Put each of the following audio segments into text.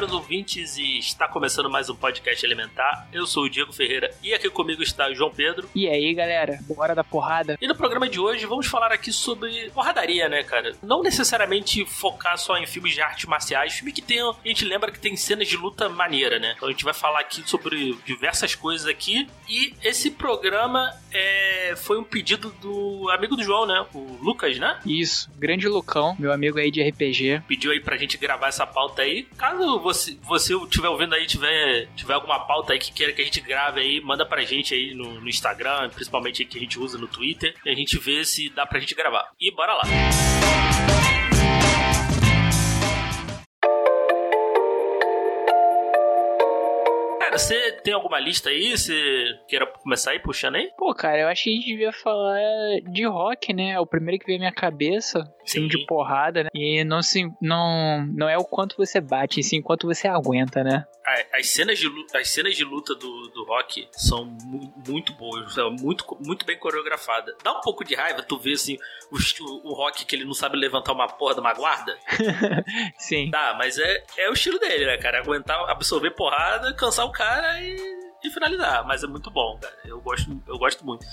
Caros ouvintes, e está começando mais um podcast Elementar. Eu sou o Diego Ferreira e aqui comigo está o João Pedro. E aí, galera, bora da porrada. E no programa de hoje vamos falar aqui sobre porradaria, né, cara? Não necessariamente focar só em filmes de artes marciais, filme que tem, a gente lembra que tem cenas de luta maneira, né? Então a gente vai falar aqui sobre diversas coisas aqui. E esse programa é, foi um pedido do amigo do João, né? O Lucas, né? Isso, grande Lucão, meu amigo aí de RPG. Pediu aí pra gente gravar essa pauta aí. Caso você, você estiver ouvindo aí, tiver, tiver alguma pauta aí que queira que a gente grave aí, manda pra gente aí no, no Instagram, principalmente aí que a gente usa no Twitter, e a gente vê se dá pra gente gravar. E bora lá! Cara, você tem alguma lista aí? Você queira começar aí puxando aí? Pô, cara, eu acho que a gente devia falar de rock, né? O primeiro que veio à minha cabeça, filme de porrada, né? E não, se, não, não é o quanto você bate, sim o quanto você aguenta, né? As cenas de luta, as cenas de luta do, do rock são mu muito boas, são muito, muito bem coreografadas. Dá um pouco de raiva tu ver assim o, o rock que ele não sabe levantar uma porra de uma guarda. sim. Dá, mas é, é o estilo dele, né, cara? Aguentar, absorver porrada, cansar o cara e, e finalizar. Mas é muito bom, cara. Eu gosto, eu gosto muito.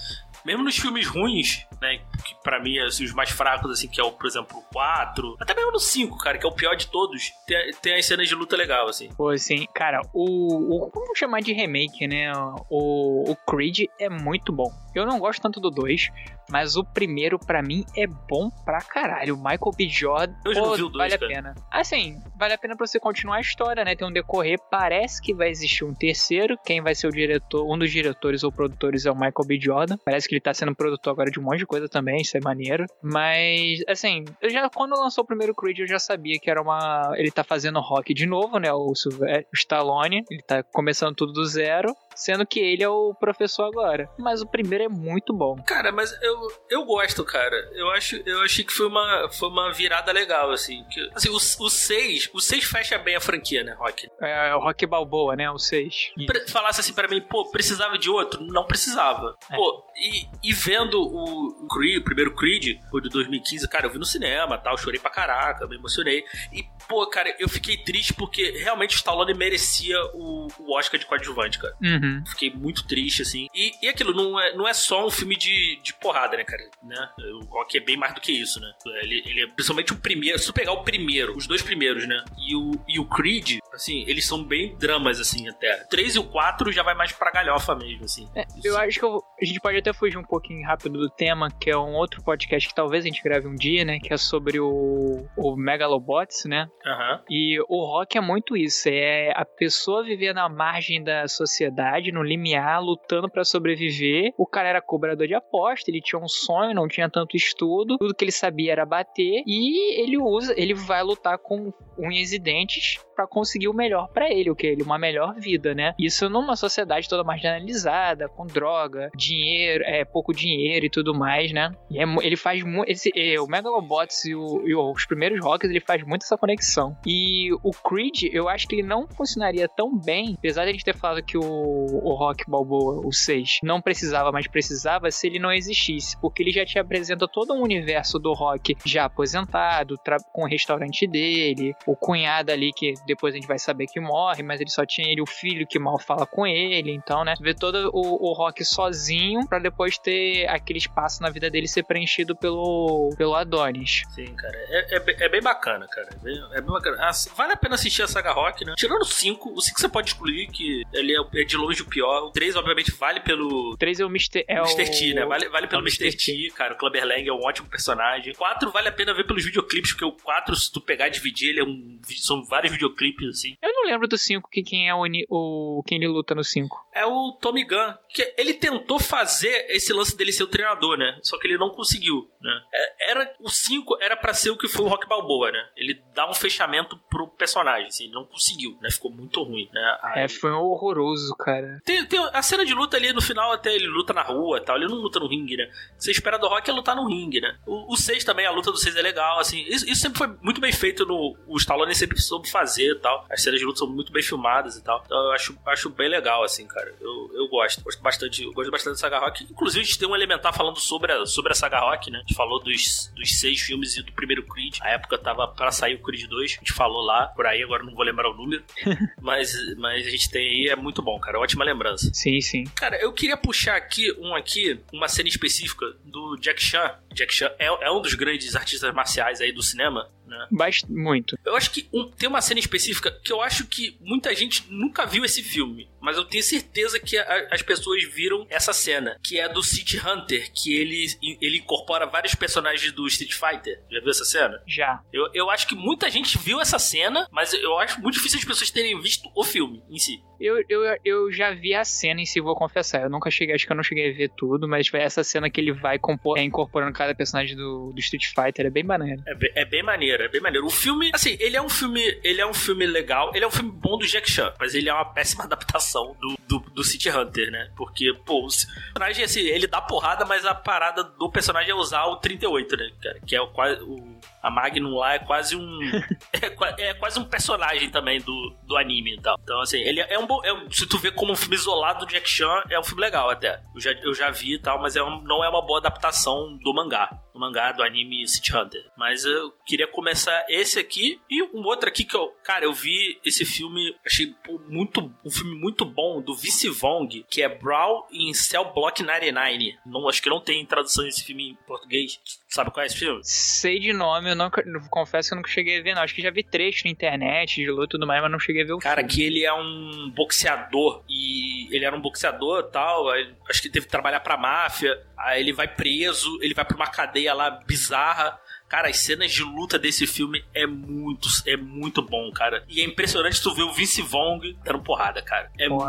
Mesmo nos filmes ruins, né? Que pra mim, assim, os mais fracos, assim, que é o, por exemplo, o 4. Até mesmo no 5, cara, que é o pior de todos. Tem, tem as cenas de luta legal, assim. Pô, assim, cara, o, o. Vamos chamar de remake, né? O, o Creed é muito bom. Eu não gosto tanto do 2, mas o primeiro, para mim, é bom pra caralho. O Michael B. Jordan, eu pô, dois, vale cara. a pena. Assim, vale a pena pra você continuar a história, né? Tem um decorrer. Parece que vai existir um terceiro. Quem vai ser o diretor, um dos diretores ou produtores é o Michael B. Jordan. Parece que ele tá sendo produtor agora de um monte de coisa também, isso é maneiro. Mas, assim, eu já, quando lançou o primeiro Creed, eu já sabia que era uma. Ele tá fazendo rock de novo, né? O, o Stallone. Ele tá começando tudo do zero. Sendo que ele é o professor agora. Mas o primeiro é muito bom. Cara, mas eu, eu gosto, cara. Eu acho eu achei que foi uma, foi uma virada legal, assim. Que, assim, o 6, o 6 fecha bem a franquia, né, Rock? É, o Rock Balboa, né? O 6. Falasse assim para mim, pô, precisava de outro? Não precisava. É. Pô, e, e vendo o Creed, o primeiro Creed, foi de 2015, cara, eu vi no cinema, tal, chorei pra caraca, me emocionei. E, pô, cara, eu fiquei triste porque realmente o Stallone merecia o, o Oscar de coadjuvante, cara. Uhum. Fiquei muito triste, assim. E, e aquilo, não é, não é só um filme de, de porrada, né, cara? Né? O Rock é bem mais do que isso, né? Ele, ele é principalmente o primeiro. Se tu pegar o primeiro, os dois primeiros, né? E o, e o Creed, assim, eles são bem dramas, assim, até. 3 e o 4 já vai mais pra galhofa mesmo, assim. É, eu acho que eu, a gente pode até fugir um pouquinho rápido do tema, que é um outro podcast que talvez a gente grave um dia, né? Que é sobre o, o Megalobots, né? Uhum. E o rock é muito isso. É a pessoa viver na margem da sociedade, no limiar, lutando para sobreviver. O cara era cobrador de aposta, ele tinha um sonho, não tinha tanto estudo. Tudo que ele sabia era bater. E ele usa, ele vai lutar com unhas e dentes para conseguir o melhor para ele, o que ele uma melhor vida, né? Isso numa sociedade toda marginalizada, com droga, dinheiro, é pouco dinheiro e tudo mais, né? E é, ele faz muito esse é, o Megalobots e, o, e, os primeiros rocks ele faz muito essa conexão. E o Creed, eu acho que ele não funcionaria tão bem, apesar de a gente ter falado que o, o Rock Balboa, o 6, não precisava, mas precisava se ele não existisse, porque ele já te apresenta todo um universo do Rock já aposentado, com o restaurante dele, o cunhado ali que depois a gente vai saber que morre, mas ele só tinha ele o filho que mal fala com ele, então, né? Vê todo o, o Rock sozinho para depois ter aquele espaço na vida dele ser preenchido pelo, pelo Adonis. Sim, cara. É, é, é bem bacana, cara. É bem, é bem bacana. Ah, vale a pena assistir a saga Rock, né? Tirando o 5, o 5 você pode excluir, que ele é, é, de longe o pior. O 3, obviamente, vale pelo. O 3 é o Mr. É Mr. T, né? Vale, vale pelo é Mr. T, T, cara. O Clubber Lang é um ótimo personagem. 4 vale a pena ver pelos videoclipes, porque o 4, se tu pegar e dividir, ele é um. São vários videoclipes, assim. Eu não lembro do 5 que quem é o, o. quem ele luta no 5. É o Tommy Gunn. Que ele tentou fazer esse lance dele ser o treinador, né? Só que ele não conseguiu, né? É, era o 5 era para ser o que foi o Rock Balboa, né? Ele dá um fechamento pro personagem, assim, ele não conseguiu, né? Ficou muito ruim, né? Aí... É, foi horroroso, cara. Tem, tem a cena de luta ali no final, até ele luta na rua tal, ele não luta no ringue, né? Você espera do Rock é lutar no ringue, né? O 6 também, a luta do 6 é legal, assim. Isso, isso, sempre foi muito bem feito no. O Stallone sempre soube fazer tal. As cenas de luta são muito bem filmadas e tal. Então eu acho, acho bem legal, assim, cara. Eu, eu gosto. Gosto bastante, gosto bastante da Saga Rock. Inclusive, a gente tem um elementar falando sobre a, sobre a Saga Rock, né? A gente falou dos, dos seis filmes e do primeiro Creed. A época tava para sair o Creed 2. A gente falou lá, por aí, agora não vou lembrar o número. mas, mas a gente tem aí, é muito bom, cara. Ótima lembrança. Sim, sim. Cara, eu queria puxar aqui um aqui, uma cena específica do Jack Chan. Jack Chan é, é um dos grandes artistas marciais aí do cinema né? Bast muito. Eu acho que um, tem uma cena específica que eu acho que muita gente nunca viu esse filme, mas eu tenho certeza que a, as pessoas viram essa cena, que é do City Hunter, que ele, ele incorpora vários personagens do Street Fighter. Já viu essa cena? Já. Eu, eu acho que muita gente viu essa cena, mas eu acho muito difícil as pessoas terem visto o filme em si. Eu, eu, eu já vi a cena em si, vou confessar. Eu nunca cheguei, acho que eu não cheguei a ver tudo, mas essa cena que ele vai compor, é, incorporando cada personagem do, do Street Fighter é bem maneiro. É, é bem maneiro, é bem maneiro. O filme, assim, ele é um filme, ele é um filme legal, ele é um filme bom do Jack Chan, mas ele é uma péssima adaptação do, do, do City Hunter, né? Porque, pô, o personagem, assim, ele dá porrada, mas a parada do personagem é usar o 38, né, cara? Que é o, o a Magnum lá é quase um. é, é, quase um personagem também do, do anime e tal. Então, assim, ele é um bom. É, se tu vê como um filme isolado do Jack Chan, é um filme legal até. Eu já, eu já vi e tal, mas é um, não é uma boa adaptação do mangá. Do mangá do anime City Hunter. Mas eu queria começar esse aqui e um outro aqui que eu. Cara, eu vi esse filme, achei pô, muito. Um filme muito bom do Vice Vong, que é Brawl in Cell Block 99. Não, acho que não tem tradução desse filme em português. Sabe qual é esse filme? Sei de nome, eu não confesso que eu nunca cheguei a ver, não. Acho que já vi trecho na internet de luta e tudo mais, mas não cheguei a ver o Cara, filme. que ele é um boxeador e ele era um boxeador e tal. Acho que teve que trabalhar pra máfia. Aí ele vai preso, ele vai pra uma cadeia lá bizarra. Cara, as cenas de luta desse filme é muito, é muito bom, cara. E é impressionante tu ver o Vince Vaughn dando porrada, cara. É, mu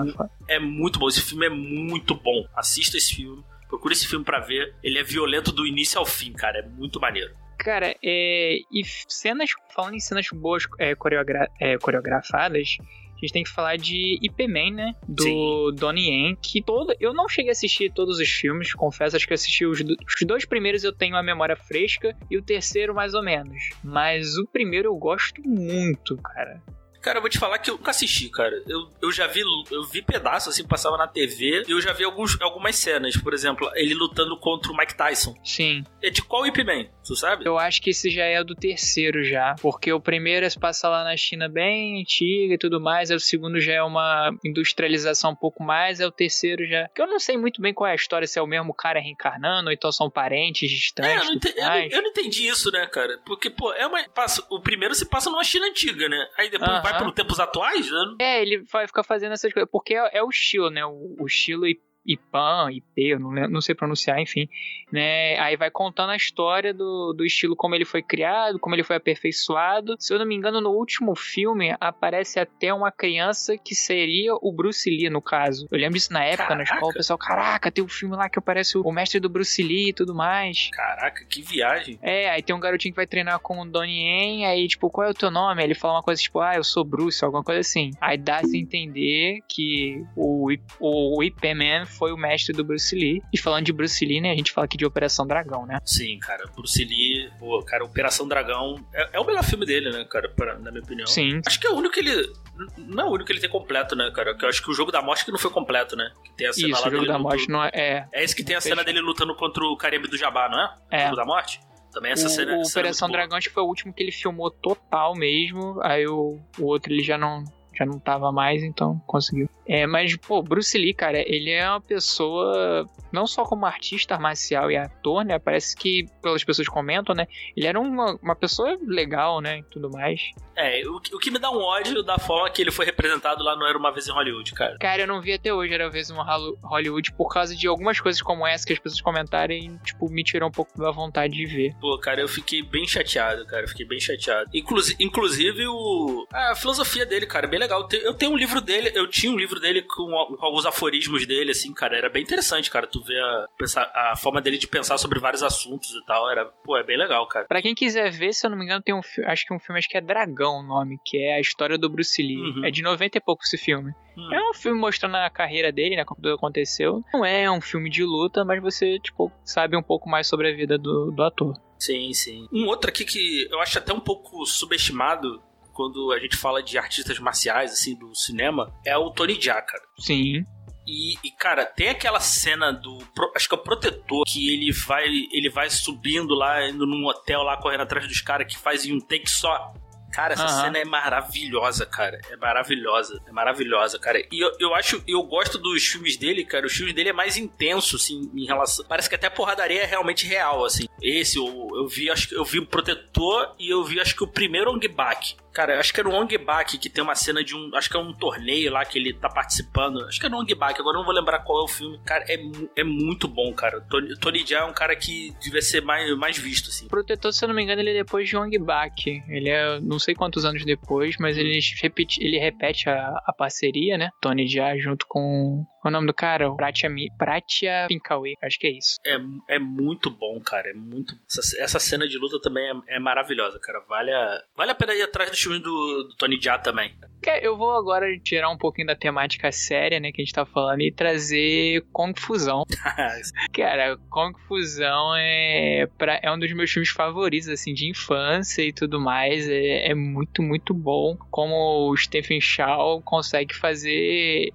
é muito bom. Esse filme é muito bom. Assista esse filme. Procura esse filme para ver. Ele é violento do início ao fim, cara. É muito maneiro. Cara, é, e cenas, falando em cenas boas é, coreogra é, coreografadas, a gente tem que falar de Ip Man, né? Do Sim. Donnie Yen, que todo. Eu não cheguei a assistir todos os filmes, confesso, acho que assisti os, os dois primeiros eu tenho a memória fresca e o terceiro mais ou menos. Mas o primeiro eu gosto muito, cara. Cara, eu vou te falar que eu nunca assisti, cara. Eu, eu já vi, eu vi pedaços assim, passava na TV, e eu já vi alguns, algumas cenas. Por exemplo, ele lutando contra o Mike Tyson. Sim. É de qual Ip Man? Tu sabe? Eu acho que esse já é do terceiro já. Porque o primeiro se passa lá na China bem antiga e tudo mais. Aí o segundo já é uma industrialização um pouco mais. Aí o terceiro já. Que eu não sei muito bem qual é a história, se é o mesmo cara reencarnando, ou então são parentes distantes. É, eu, não entendi, eu, não, eu não entendi isso, né, cara? Porque, pô, é uma. Passa, o primeiro se passa numa China antiga, né? Aí depois. Vai para tempos atuais, né? É, ele vai ficar fazendo essas coisas. Porque é, é o estilo, né? O, o estilo e IPAN, IP, eu não, não sei pronunciar, enfim, né? Aí vai contando a história do, do estilo, como ele foi criado, como ele foi aperfeiçoado. Se eu não me engano, no último filme aparece até uma criança que seria o Bruce Lee, no caso. Eu lembro disso na época, caraca. na escola, o pessoal, caraca, tem um filme lá que aparece o mestre do Bruce Lee e tudo mais. Caraca, que viagem. É, aí tem um garotinho que vai treinar com o Donnie Yen, aí, tipo, qual é o teu nome? Aí ele fala uma coisa tipo, ah, eu sou Bruce, alguma coisa assim. Aí dá-se entender que o, o, o Ip Man foi o mestre do Bruce Lee. E falando de Bruce Lee, né, a gente fala aqui de Operação Dragão, né? Sim, cara, Bruce Lee, pô, cara, Operação Dragão é, é o melhor filme dele, né, cara, pra, na minha opinião. Sim. Acho que é o único que ele. Não é o único que ele tem completo, né, cara? Que eu acho que o jogo da morte que não foi completo, né? Que tem a cena Isso, lá o jogo da morte não é, é. É esse que tem a cena dele lutando contra o Caribe do Jabá, não é? É. O jogo da morte? Também essa o, cena. O Operação Dragão acho que foi o último que ele filmou total mesmo. Aí o, o outro ele já não, já não tava mais, então conseguiu. É, mas, pô, Bruce Lee, cara, ele é uma pessoa, não só como artista marcial e ator, né? Parece que, pelas pessoas comentam, né? Ele era uma, uma pessoa legal, né? E tudo mais. É, o, o que me dá um ódio da forma que ele foi representado lá não Era Uma Vez em Hollywood, cara. Cara, eu não vi até hoje Era Uma Vez em Hollywood por causa de algumas coisas como essa que as pessoas comentarem, tipo, me tirou um pouco da vontade de ver. Pô, cara, eu fiquei bem chateado, cara. Eu fiquei bem chateado. Inclusive, inclusive o... a filosofia dele, cara, bem legal legal. Eu tenho um livro dele, eu tinha um livro dele com, alguns aforismos dele, assim, cara. Era bem interessante, cara. Tu vê a, a forma dele de pensar sobre vários assuntos e tal. Era, pô, é bem legal, cara. Pra quem quiser ver, se eu não me engano, tem um acho que um filme, acho que é Dragão o nome, que é a história do Bruce Lee. Uhum. É de 90 e pouco esse filme. Hum. É um filme mostrando a carreira dele, né? Como tudo aconteceu. Não é um filme de luta, mas você, tipo, sabe um pouco mais sobre a vida do, do ator. Sim, sim. Um outro aqui que eu acho até um pouco subestimado quando a gente fala de artistas marciais, assim, do cinema, é o Tony Jaa, cara. Sim. E, e, cara, tem aquela cena do. Acho que é o protetor, que ele vai ele vai subindo lá, indo num hotel lá, correndo atrás dos caras, que faz em um take só. Cara, essa uhum. cena é maravilhosa, cara. É maravilhosa. É maravilhosa, cara. E eu, eu acho, eu gosto dos filmes dele, cara. Os filmes dele é mais intenso, assim, em relação. Parece que até a porradaria é realmente real, assim. Esse, eu, eu vi, acho que eu vi o Protetor e eu vi, acho que o primeiro Ong Bak. Cara, acho que era o Ong Bak que tem uma cena de um. Acho que é um torneio lá que ele tá participando. Acho que é no Ong Bak, agora eu não vou lembrar qual é o filme. Cara, é, é muito bom, cara. Tony, Tony Jaa é um cara que devia ser mais, mais visto, assim. Protetor, se eu não me engano, ele é depois de Ong Bak. Ele é não sei quantos anos depois, mas ele repete, ele repete a, a parceria, né? Tony Jaa junto com o nome do cara? Pratia, Pratia Pinkawi. Acho que é isso. É, é muito bom, cara. É muito. Essa, essa cena de luta também é, é, maravilhosa, cara. Vale a, vale a pena ir atrás do filme do, do Tony Jaa também. Eu vou agora tirar um pouquinho da temática séria, né, que a gente tá falando, e trazer Confusão. cara, Confusão é, pra, é um dos meus filmes favoritos, assim, de infância e tudo mais. É, é muito, muito bom como o Stephen Chow consegue fazer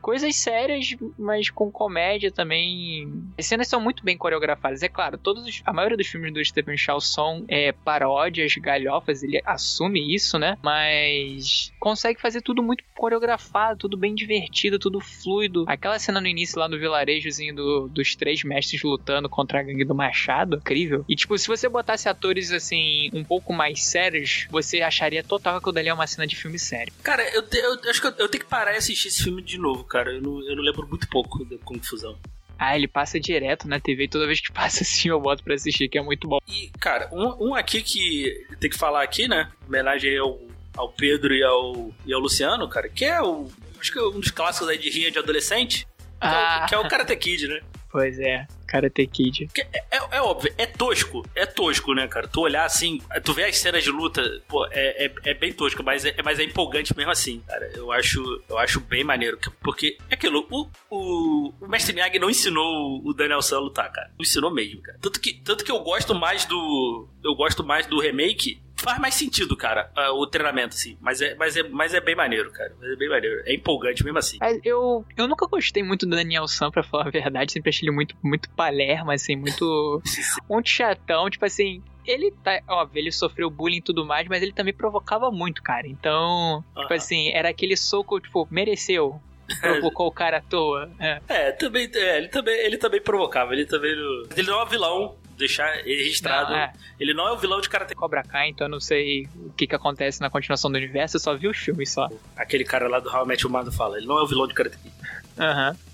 coisas sérias, mas com comédia também. As cenas são muito bem coreografadas. É claro, todos os, a maioria dos filmes do Stephen Chow são é, paródias, galhofas, ele assume isso, né? Mas consegue fazer tudo muito coreografado, tudo bem divertido, tudo fluido. Aquela cena no início lá no vilarejozinho do, dos três mestres lutando contra a gangue do Machado, incrível. E tipo, se você botasse atores assim, um pouco mais sérios, você acharia total que aquilo dali é uma cena de filme sério. Cara, eu, te, eu acho que eu, eu tenho que parar e assistir esse filme de novo cara. Eu não, eu não lembro muito pouco da Confusão. Ah, ele passa direto na TV e toda vez que passa assim eu boto pra assistir, que é muito bom. E, cara, um, um aqui que tem que falar aqui, né? Homenagem ao, ao Pedro e ao, e ao Luciano, cara, que é o. Acho que é um dos clássicos aí de rinha de adolescente. Ah. Que, é o, que é o Karate Kid, né? Pois é. Karate Kid. É, é, é, óbvio, é tosco. É tosco, né, cara? Tu olhar assim, tu vê as cenas de luta, pô, é, é, é bem tosco, mas é, mas é empolgante mesmo assim, cara. Eu acho, eu acho bem maneiro. Porque é aquilo, o, o, o Mestre Miyagi não ensinou o Daniel San a lutar, cara. Não ensinou mesmo, cara. Tanto que, tanto que eu gosto mais do. Eu gosto mais do remake faz mais sentido, cara, uh, o treinamento, assim. Mas é, mas, é, mas é bem maneiro, cara. É bem maneiro. É empolgante mesmo assim. Eu, eu nunca gostei muito do Daniel San, pra falar a verdade. Sempre achei ele muito, muito palerma, assim, muito. muito chatão. Tipo assim, ele tá, óbvio, ele sofreu bullying e tudo mais, mas ele também provocava muito, cara. Então, tipo assim, era aquele soco, tipo, mereceu. Provocou o cara à toa. É, é também, é, ele também, ele também provocava, ele também. Ele não é um vilão, deixar registrado. Não, é. Ele não é o vilão de Karate Cobra Kai, então eu não sei o que, que acontece na continuação do universo, eu só vi os filmes só. Aquele cara lá do How I Met Your Mother fala, ele não é o vilão de Karate Kid. Aham. Uhum.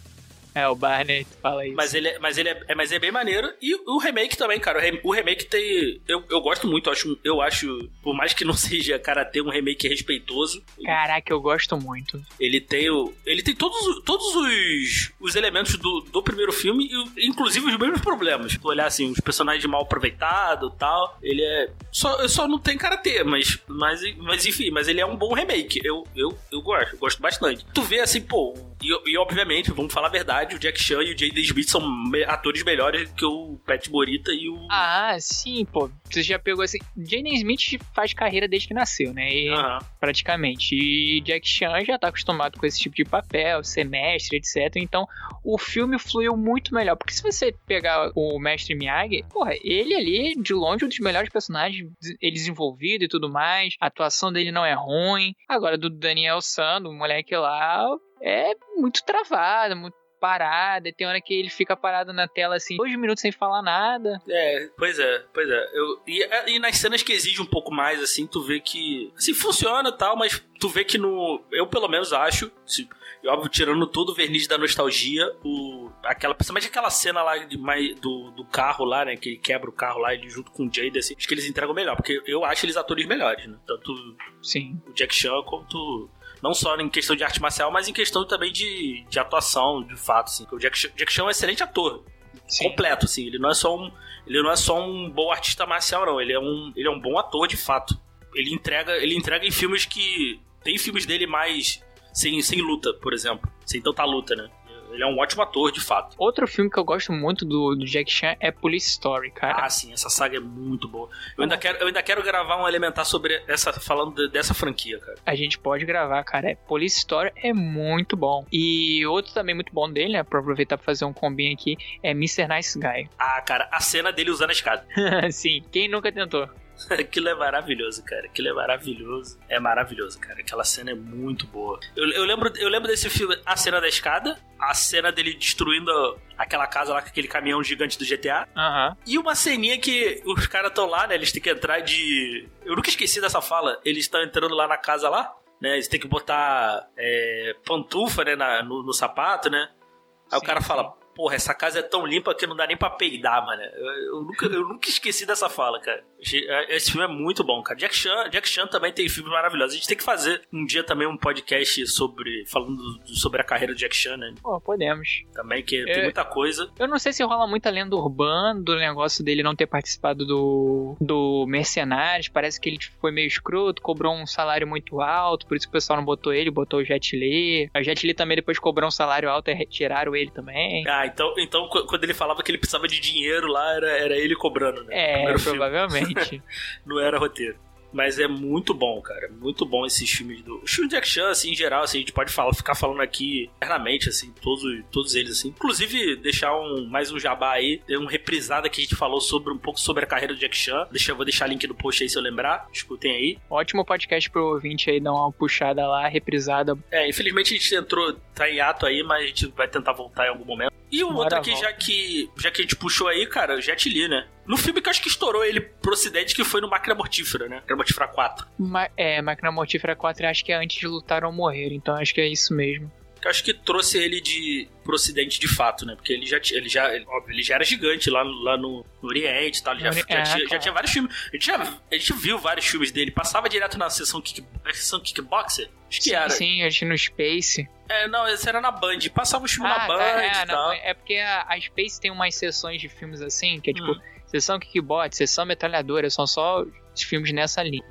É, o Barney fala isso. Mas ele, é, mas ele é, é, mas é bem maneiro. E o remake também, cara. O remake tem. Eu, eu gosto muito, eu acho, eu acho. Por mais que não seja Karate, um remake respeitoso. Caraca, eu gosto muito. Ele tem o. Ele tem todos, todos os, os elementos do, do primeiro filme, inclusive os mesmos problemas. Se olhar assim, os personagens mal aproveitados e tal. Ele é. Só, só não tem karatê, mas, mas, mas enfim, mas ele é um bom remake. Eu, eu, eu gosto, eu gosto bastante. Tu vê assim, pô, e, e obviamente, vamos falar a verdade o Jack Chan e o Jaden Smith são atores melhores que o Pat Morita e o. Ah, sim, pô. Você já pegou assim. Jaden Smith faz carreira desde que nasceu, né? E, Praticamente. E Jack Chan já tá acostumado com esse tipo de papel, semestre, etc. Então, o filme fluiu muito melhor. Porque se você pegar o Mestre Miyagi, porra, ele ali, de longe, um dos melhores personagens, ele desenvolvido e tudo mais. A atuação dele não é ruim. Agora, do Daniel San, o moleque lá, é muito travado, muito parada, tem hora que ele fica parado na tela assim, dois minutos sem falar nada. É, pois é, pois é. Eu, e, é, e nas cenas que exige um pouco mais, assim, tu vê que. Assim, funciona e tal, mas tu vê que no. Eu pelo menos acho. Se, e óbvio, tirando todo o verniz da nostalgia, o, aquela, principalmente aquela cena lá de, do, do carro lá, né? Que ele quebra o carro lá, ele junto com o Jade, assim, acho que eles entregam melhor, porque eu acho eles atores melhores, né? Tanto Sim. o Jack Chan quanto Não só em questão de arte marcial, mas em questão também de, de atuação, de fato, assim. O Jack, Jack Chan é um excelente ator. Sim. Completo, assim. Ele não é só um. Ele não é só um bom artista marcial, não. Ele é um, ele é um bom ator, de fato. Ele entrega, ele entrega em filmes que. Tem filmes dele mais. Sem, sem luta, por exemplo. Sem tanta luta, né? Ele é um ótimo ator, de fato. Outro filme que eu gosto muito do, do Jack Chan é Police Story, cara. Ah, sim, essa saga é muito boa. Eu ainda, quero, eu ainda quero gravar um elementar sobre essa, falando de, dessa franquia, cara. A gente pode gravar, cara. É, Police Story é muito bom. E outro também muito bom dele, né? Pra aproveitar pra fazer um combinho aqui, é Mr. Nice Guy. Ah, cara, a cena dele usando a escada. sim, quem nunca tentou? Aquilo é maravilhoso, cara. Aquilo é maravilhoso. É maravilhoso, cara. Aquela cena é muito boa. Eu, eu, lembro, eu lembro desse filme, a cena da escada, a cena dele destruindo aquela casa lá com aquele caminhão gigante do GTA. Uhum. E uma ceninha que os caras estão lá, né? Eles têm que entrar de. Eu nunca esqueci dessa fala. Eles estão entrando lá na casa lá, né? Eles têm que botar é, pantufa, né? Na, no, no sapato, né? Aí sim, o cara fala, porra, essa casa é tão limpa que não dá nem pra peidar, mano. Eu, eu, nunca, eu nunca esqueci dessa fala, cara. É, esse filme é muito bom, cara. Jack Chan, Jack Chan também tem filmes maravilhosos. A gente tem que fazer um dia também um podcast sobre falando sobre a carreira do Jack Chan, né? Pô, podemos. Também, que é, tem muita coisa. Eu não sei se rola muita lenda urbana do negócio dele não ter participado do, do Mercenários. Parece que ele foi meio escroto, cobrou um salário muito alto, por isso que o pessoal não botou ele, botou o Jet Li. O Jet Li também depois cobrou um salário alto e retiraram ele também. Ah, então, então quando ele falava que ele precisava de dinheiro lá, era, era ele cobrando, né? É, provavelmente. não era roteiro. Mas é muito bom, cara. Muito bom esses filmes do. Os filmes de action, assim, em geral, assim, a gente pode falar, ficar falando aqui eternamente, assim, todos, todos eles, assim. Inclusive, deixar um, mais um jabá aí. Tem um reprisada que a gente falou sobre um pouco sobre a carreira do Jack Chan. Deixa, vou deixar link no post aí se eu lembrar. Escutem aí. Ótimo podcast pro ouvinte aí dar uma puxada lá, reprisada. É, infelizmente a gente entrou, tá em ato aí, mas a gente vai tentar voltar em algum momento. E o outro aqui, já que, já que a gente puxou aí, cara, o Jet Li, né? No filme que eu acho que estourou ele pro ocidente, que foi no Máquina Mortífera, né? Máquina Mortífera 4. Ma é, Máquina Mortífera 4 acho que é antes de lutar ou morrer, então acho que é isso mesmo. Eu acho que trouxe ele de pro ocidente de fato, né? Porque ele já ele já, ele, óbvio, ele já era gigante lá, lá no, no Oriente e tal. Ele já, já, é, tinha, já, tinha, vários filmes. A gente, já, a gente viu vários filmes dele. Passava direto na sessão, kick, na sessão Kickboxer. Acho que sim, era. Sim, acho que no Space. É, não, esse era na Band. Passava os filmes ah, na Band tá, é, e tal. É porque a, a, Space tem umas sessões de filmes assim, que é tipo, hum. sessão kickbot, sessão metralhadora, são só os filmes nessa linha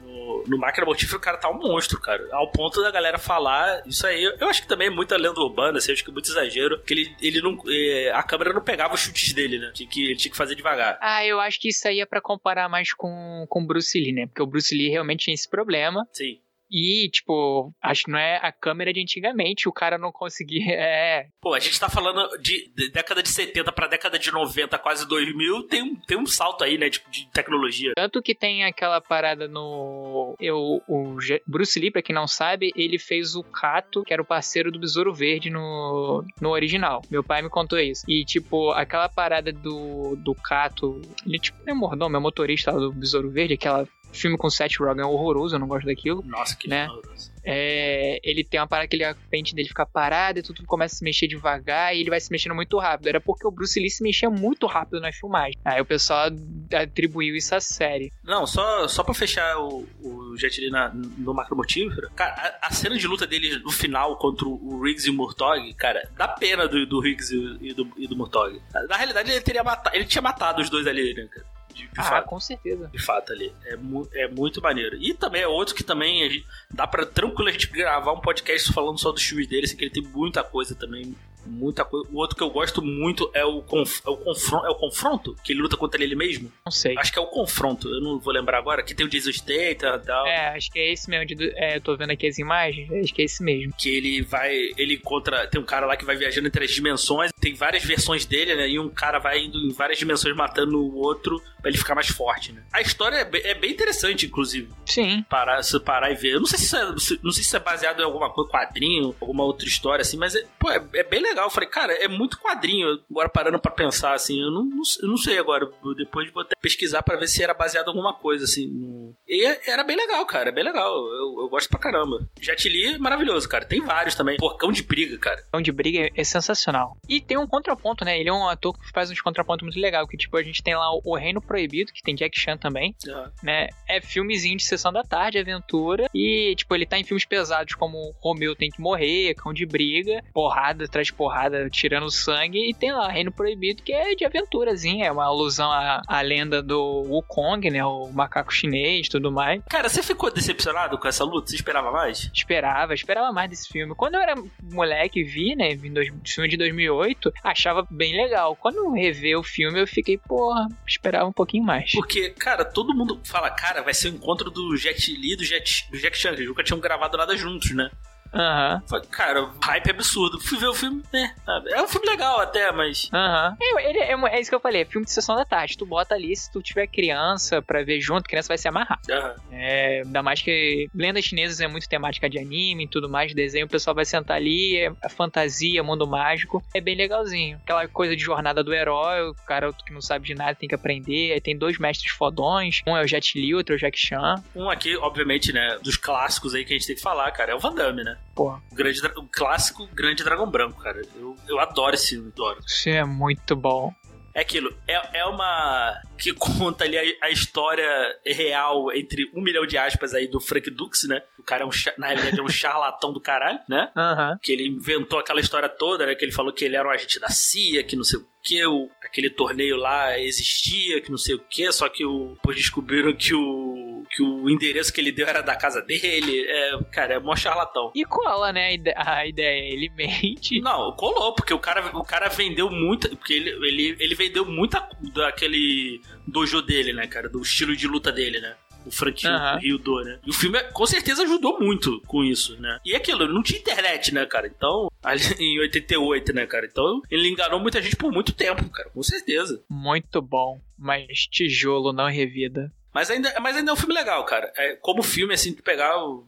no Máquina Mortífera o cara tá um monstro, cara. Ao ponto da galera falar isso aí. Eu acho que também é muita lenda urbana, assim, acho que é muito exagero. Que ele, ele não. É, a câmera não pegava os chutes dele, né? Tinha que, ele tinha que fazer devagar. Ah, eu acho que isso aí é pra comparar mais com, com Bruce Lee, né? Porque o Bruce Lee realmente tinha esse problema. Sim. E, tipo, acho que não é a câmera de antigamente, o cara não conseguia. É. Pô, a gente tá falando de, de década de 70 pra década de 90, quase 2000, tem um, tem um salto aí, né, de, de tecnologia. Tanto que tem aquela parada no. Eu, o Bruce Lee, pra quem não sabe, ele fez o Kato, que era o parceiro do Besouro Verde no, no original. Meu pai me contou isso. E, tipo, aquela parada do, do Kato. Ele, tipo, é mordomo, é motorista do Besouro Verde, aquela filme com Seth Rogen é horroroso, eu não gosto daquilo. Nossa, que né? horroroso. É, ele tem uma parada que ele, a pente dele fica parada e tudo começa a se mexer devagar e ele vai se mexendo muito rápido. Era porque o Bruce Lee se mexia muito rápido na filmagem. Aí o pessoal atribuiu isso à série. Não, só, só pra fechar o, o Jet Li na, no macromotífero, cara, a, a, cena de luta dele no final contra o Riggs e o Murtog, cara, dá pena do, do Riggs e, e, do, e do Murtog. Na realidade, ele teria matado, ele tinha matado os dois ali, né, cara? De, de ah, fato. com certeza. De fato ali. É, mu é muito maneiro. E também é outro que também gente, dá pra tranquilo a gente gravar um podcast falando só dos filmes dele, assim, que ele tem muita coisa também muita coisa. O outro que eu gosto muito é o, conf... é o confronto. É o confronto? Que ele luta contra ele mesmo? Não sei. Acho que é o confronto. Eu não vou lembrar agora. Que tem o Statham e tal. É, acho que é esse mesmo. De, é, eu tô vendo aqui as imagens. Acho que é esse mesmo. Que ele vai. Ele encontra. Tem um cara lá que vai viajando entre as dimensões. Tem várias versões dele, né? E um cara vai indo em várias dimensões matando o outro pra ele ficar mais forte, né? A história é bem, é bem interessante, inclusive. Sim. Parar, se parar e ver. Eu não sei se isso é, não sei se é baseado em alguma coisa, quadrinho, alguma outra história assim, mas é, pô, é, é bem legal legal. Eu falei, cara, é muito quadrinho. Agora parando pra pensar, assim, eu não, não, eu não sei agora. Depois vou até pesquisar para ver se era baseado em alguma coisa, assim. E era bem legal, cara. É bem legal. Eu, eu gosto pra caramba. Jet Li é maravilhoso, cara. Tem vários também. Porcão de briga, cara. Porcão de briga é sensacional. E tem um contraponto, né? Ele é um ator que faz uns contrapontos muito legal. Que, tipo, a gente tem lá o Reino Proibido, que tem Jack Chan também. Uhum. Né? É filmezinho de sessão da tarde, aventura. E, tipo, ele tá em filmes pesados como Romeu tem que morrer, Cão de briga, porrada atrás de porrada, tirando sangue. E tem lá Reino Proibido, que é de aventurazinha. É uma alusão à, à lenda do Wukong, né? O macaco chinês e tudo mais. Cara, você ficou decepcionado com essa luta? Você esperava mais? Esperava, esperava mais desse filme. Quando eu era moleque vi, né? Vi dois, filme de 2008, achava bem legal. Quando eu revi o filme, eu fiquei, porra, esperava um pouquinho mais. Porque, cara, todo mundo fala, cara, vai ser o encontro do Jet Li e do, Jet, do Jack Chan. Eles nunca tinham gravado nada juntos, né? Aham. Uhum. Cara, hype absurdo. Fui ver o filme, né? É um filme legal até, mas. Aham. Uhum. É, é, é, isso que eu falei, é filme de sessão da tarde. Tu bota ali, se tu tiver criança pra ver junto, criança vai se amarrar. Uhum. É, ainda mais que lendas chinesas é muito temática de anime e tudo mais, desenho, o pessoal vai sentar ali, é fantasia, mundo mágico. É bem legalzinho. Aquela coisa de jornada do herói, o cara que não sabe de nada tem que aprender. Aí tem dois mestres fodões, um é o Jet Li, outro é o Jack Chan. Um aqui, obviamente, né, dos clássicos aí que a gente tem que falar, cara, é o Van Damme, né? Porra. O, grande, o clássico Grande Dragão Branco, cara. Eu, eu adoro esse filme, adoro. Isso é muito bom. É aquilo, é, é uma. que conta ali a, a, história real entre um milhão de aspas aí do Frank Dux, né? O cara é um, na realidade é um charlatão do caralho, né? Uhum. Que ele inventou aquela história toda, né? Que ele falou que ele era um agente da CIA, que não sei o que, o, aquele torneio lá existia, que não sei o que, só que o, depois descobriram que o que o endereço que ele deu era da casa dele. É, cara, é mó charlatão. E cola, né, a ideia. Ele mente. Não, colou, porque o cara, o cara vendeu muita. Porque ele, ele, ele vendeu muita daquele dojo dele, né, cara? Do estilo de luta dele, né? O Frank uhum. Ryudo, né? E o filme com certeza ajudou muito com isso, né? E aquilo, não tinha internet, né, cara? Então, em 88, né, cara? Então, ele enganou muita gente por muito tempo, cara, com certeza. Muito bom, mas tijolo não revida. Mas ainda, mas ainda é um filme legal, cara. É, como filme, assim, tu pegar o,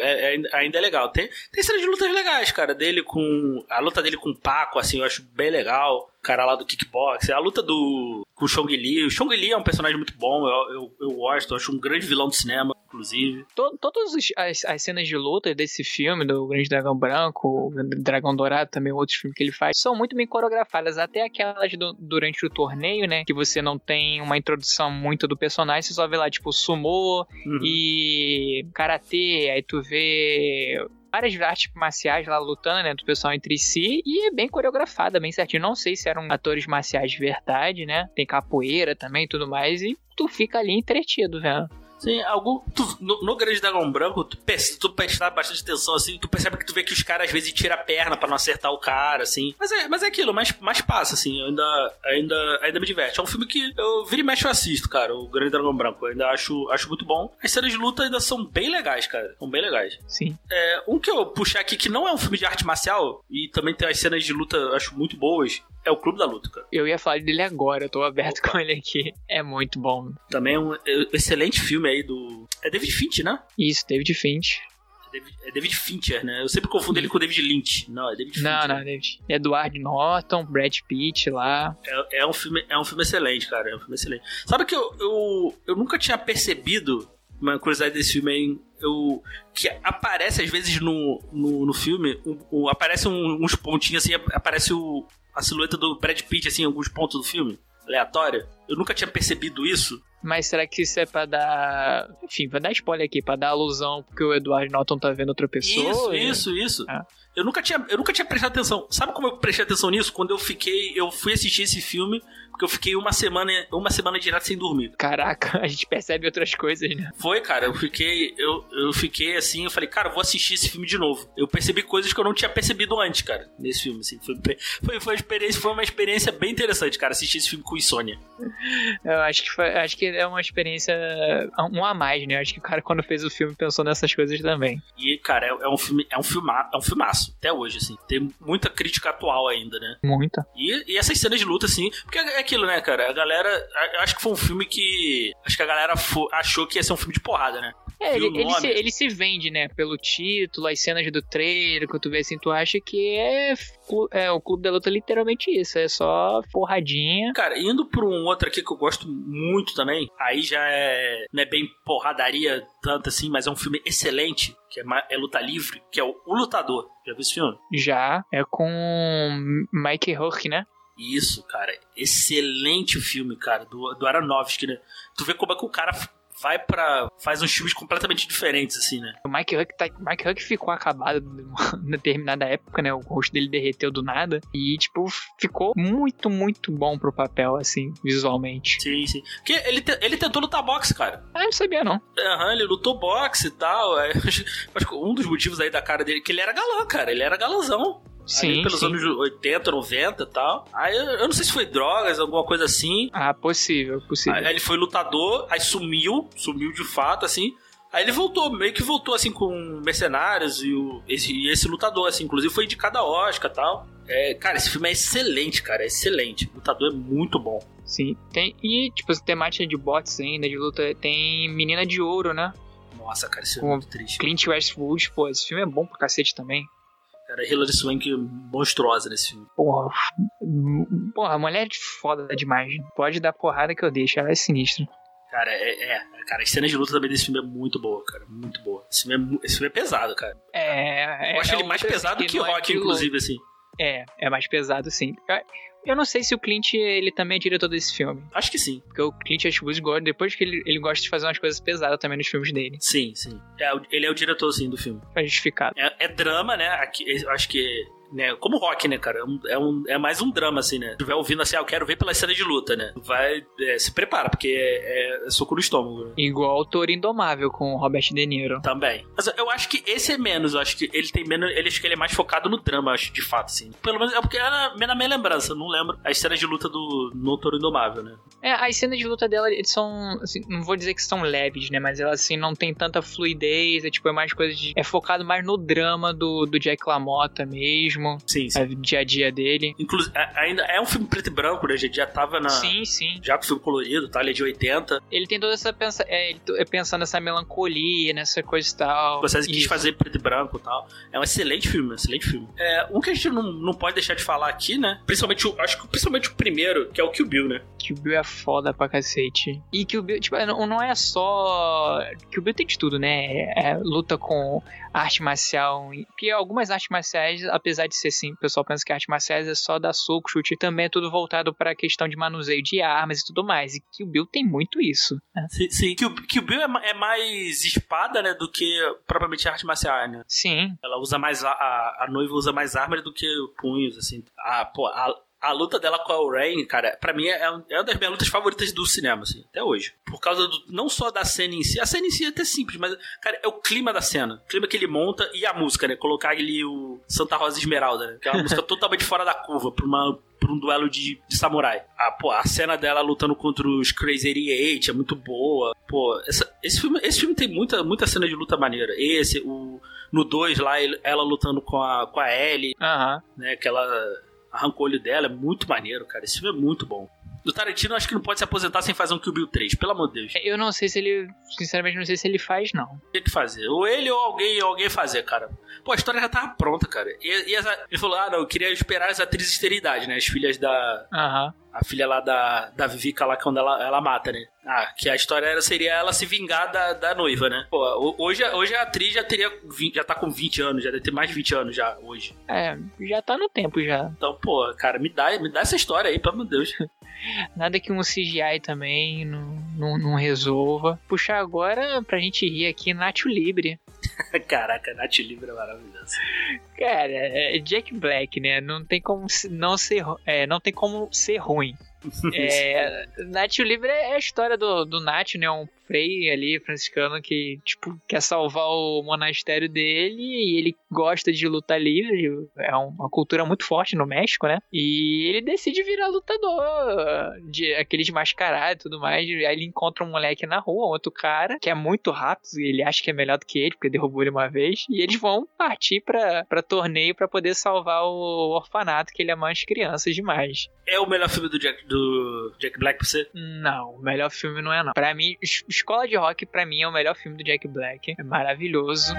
é, é, ainda é legal. Tem, tem cenas de lutas legais, cara. Dele com. A luta dele com o Paco, assim, eu acho bem legal. O cara lá do kickbox. A luta do. com o Chong Li. O Chong Li é um personagem muito bom. Eu, eu, eu gosto. Eu acho um grande vilão do cinema inclusive. todas as, as, cenas de luta desse filme, do Grande Dragão Branco, Dragão Dourado, também outros filmes que ele faz, são muito bem coreografadas. Até aquelas do, durante o torneio, né? Que você não tem uma introdução muito do personagem, você só vê lá, tipo, sumô uhum. e karatê, aí tu vê várias artes marciais lá lutando, né, do pessoal entre si, e é bem coreografada, bem certinho. Não sei se eram atores marciais de verdade, né? Tem capoeira também e tudo mais, e tu fica ali entretido, vendo. Sim, algo. Tu, no, no, Grande Dragão Branco, tu, tu prestar bastante atenção, assim, tu percebe que tu vê que os caras às vezes tiram a perna pra não acertar o cara, assim. Mas é, mas é aquilo, mais, mais passa, assim, ainda, ainda, ainda me diverte. É um filme que eu vira e mexe eu assisto, cara, o Grande Dragão Branco. Eu ainda acho, acho muito bom. As cenas de luta ainda são bem legais, cara. São bem legais. Sim. É, um que eu puxei aqui que não é um filme de arte marcial, e também tem as cenas de luta, eu acho muito boas, é o Clube da Luta, cara. Eu ia falar dele agora, eu tô aberto Opa. com ele aqui. É muito bom. Também é um excelente filme aí do. É David Finch, né? Isso, David Finch. É David, é David Fincher, né? Eu sempre confundo ele com o David Lynch. Não, é David Fincher. Não, não, é David. Edward Norton, Brad Pitt lá. É, é, um filme, é um filme excelente, cara. É um filme excelente. Sabe que eu, eu, eu nunca tinha percebido uma curiosidade desse filme aí, eu, que aparece às vezes no, no, no filme, um, um, aparece um, uns pontinhos assim, aparece o, a silhueta do Brad Pitt assim, em alguns pontos do filme, aleatória. Eu nunca tinha percebido isso. Mas será que isso é pra dar. Enfim, vai dar spoiler aqui, pra dar alusão porque o Edward Norton tá vendo outra pessoa? Isso, e... isso, isso. Ah. Eu nunca, tinha, eu nunca tinha prestado atenção. Sabe como eu prestei atenção nisso? Quando eu fiquei. Eu fui assistir esse filme porque eu fiquei uma semana, uma semana direto sem dormir. Caraca, a gente percebe outras coisas, né? Foi, cara, eu fiquei, eu, eu fiquei assim, eu falei, cara, eu vou assistir esse filme de novo. Eu percebi coisas que eu não tinha percebido antes, cara, nesse filme, assim. Foi, foi, foi, uma, experiência, foi uma experiência bem interessante, cara, assistir esse filme com insônia. Eu acho que, foi, acho que é uma experiência um a mais, né? Eu acho que o cara, quando fez o filme, pensou nessas coisas também. E, cara, é, é um filme, é um filma, é um filmaço, até hoje, assim. Tem muita crítica atual ainda, né? Muita. E, e essas cenas de luta, assim, porque é aquilo, né, cara? A galera. Eu acho que foi um filme que. Acho que a galera achou que ia ser um filme de porrada, né? É, ele, ele, se, ele se vende, né? Pelo título, as cenas do trailer, que tu vê assim, tu acha que é, é o Clube da Luta literalmente isso. É só porradinha. Cara, indo pra um outro aqui que eu gosto muito também, aí já é, não é bem porradaria tanto assim, mas é um filme excelente, que é, é luta livre, que é o, o Lutador. Já viu esse filme? Já é com Mike Rourke, né? Isso, cara. Excelente filme, cara, do, do Aronofsky, né? Tu vê como é que o cara vai pra. faz uns filmes completamente diferentes, assim, né? O Mike Huck, tá, Mike Huck ficou acabado numa determinada época, né? O rosto dele derreteu do nada. E, tipo, ficou muito, muito bom pro papel, assim, visualmente. Sim, sim. Porque ele, te- ele tentou lutar boxe, cara. Ah, eu não sabia, não. Aham, ele lutou boxe e tal. É, acho, acho que um dos motivos aí da cara dele, que ele era galã, cara. Ele era galãzão. Sim, ali pelos sim. anos 80, 90 e tal. Aí eu, não sei se foi drogas, alguma coisa assim. Ah, possível, possível. Aí ele foi lutador, aí sumiu, sumiu de fato, assim. Aí ele voltou, meio que voltou assim com mercenários e, o, esse, e esse lutador, assim, inclusive foi indicado a Oscar e tal. É, cara, esse filme é excelente, cara, é excelente. O lutador é muito bom. Sim. Tem, e, tipo, temática de bots ainda, de luta. Tem Menina de Ouro, né? Nossa, cara, isso é Com muito triste. Clint Westwood, pô, esse filme é bom pra cacete também. Cara, Hilary Swank monstruosa nesse filme. Porra, porra, a mulher é foda demais. Pode dar porrada que eu deixo, ela é sinistra. Cara, é, é, cara, a cena de luta também desse filme é muito boa, cara, muito boa. Esse filme é, esse filme é pesado, cara. É, Eu acho é ele mais pesado que não é Rock, inclusive, assim. É, é mais pesado, sim. Eu- não sei se o Clint, ele também é diretor desse filme. Acho que sim. Porque o Clint Eastwood, gosta- depois que ele, ele gosta de fazer umas coisas pesadas também nos filmes dele. Sim, sim. É, ele é o diretor, sim, do filme. Tá justificado. É, é drama, né? Aqui, acho que. Né, como rock, né, cara? É um- É, um, é mais um drama, assim, né? Tu vai ouvindo assim, ah, eu quero ver pela cena de luta, né? Vai. é, se prepara, porque é, é soco no estômago, né? Igual o Toro Indomável com o Robert De Niro. Também. Mas eu acho que esse é menos, eu acho que ele tem menos. Ele acho que ele é mais focado no drama, acho, de fato, assim. Pelo menos é porque era na minha lembrança, não lembro as cenas de luta do no Toro Indomável, né? É, as cenas de luta dela eles são, assim, não vou dizer que são leves, né? Mas elas, assim, não tem tanta fluidez, é tipo, é mais coisa de... É focado mais no drama do, do Jack LaMotta mesmo, Sim, sim. é, dia a dia dele. Inclusive, a- ainda é um filme preto e branco, né? Já, já tava na. Sim, sim. Já com filme colorido, tá? Ele é de 80. Ele tem toda essa pensa... É, ele é pensando nessa melancolia, nessa coisa e tal. Você quis Isso. fazer preto e branco e tal. É um excelente filme, um excelente filme. É, um que a gente não, não pode deixar de falar aqui, né? Principalmente, o, acho que principalmente o primeiro, que é o Kill Bill, né? O Bill é foda pra cacete. E o Bill, tipo, não, não é só. O Bill tem de tudo, né? É, luta com arte marcial. Porque algumas artes marciais, apesar de ser assim, o pessoal pensa que arte marciais é só dar soco, chute, também é tudo voltado pra questão de manuseio de armas e tudo mais. E que o Bill tem muito isso. né? Sim, sim. Kill, Kill Bill é, é mais espada, né? Do que propriamente arte marcial, né? Sim. Ela usa mais. A, a, a noiva usa mais armas do que punhos, assim. Ah, pô, a, a luta dela com a Lorraine, cara, pra mim é, é uma das minhas lutas favoritas do cinema, assim, até hoje. Por causa do, não só da cena em si, a cena em si é até simples, mas, cara, é o clima da cena. O clima que ele monta e a música, né? Colocar ali o Santa Rosa Esmeralda, né? Que é uma música totalmente fora da curva, pra, uma, pra um duelo de, de samurai. Ah, pô, a cena dela lutando contra os Crazy 88 é muito boa. Pô, essa- esse, filme, esse filme tem muita, muita cena de luta maneira. Esse, o. No 2 lá, ela lutando com a, com a Ellie né? Que ela arrancou o olho dela, é muito maneiro, cara. Esse filme é muito bom. Do Tarantino, acho que não pode se aposentar sem fazer um Kill Bill 3, pelo amor de Deus. Eu não sei se ele. Sinceramente, não sei se ele faz, não. Tem que fazer. Ou ele ou alguém, ou alguém fazer, cara. Pô, a história já tava pronta, cara. E, e essa- ele falou: ah, não, eu queria esperar as atrizes terem idade, né? As filhas da. Aham. A filha lá da, da Vivica lá, quando ela, ela mata, né? Ah, que a história era, seria ela se vingar da, da noiva, né? Pô, ho- hoje, hoje a atriz já teria. 20 já tá com 20 anos, já deve ter mais de 20 anos já hoje. É, já tá no tempo já. Então, pô, cara, me dá, me dá essa história aí, pelo amor de Deus. Nada que um CGI também não, não, não resolva. Puxar agora pra gente rir aqui, Nacho Libre. Caraca, Nath Livre é maravilhosa. Cara, é Jack Black, né? Não tem como não ser, é, não tem como ser ruim. É, Nath Livre é a história do, do Nath, né? Um frei ali, franciscano, que, tipo, quer salvar o monastério dele e ele gosta de luta livre. É um- uma cultura muito forte no México, né? E ele decide virar lutador, de aquele de mascarado e tudo mais. Aí ele encontra um moleque na rua, um outro cara, que é muito rápido e ele acha que é melhor do que ele, porque derrubou ele uma vez. E eles vão partir pra, pra torneio pra poder salvar o orfanato, que ele ama as crianças demais. É o melhor filme do Jack, do do Jack Black pra você? Não, o melhor filme não é não. Pra mim, Escola de Rock pra mim é o melhor filme do Jack Black. É maravilhoso.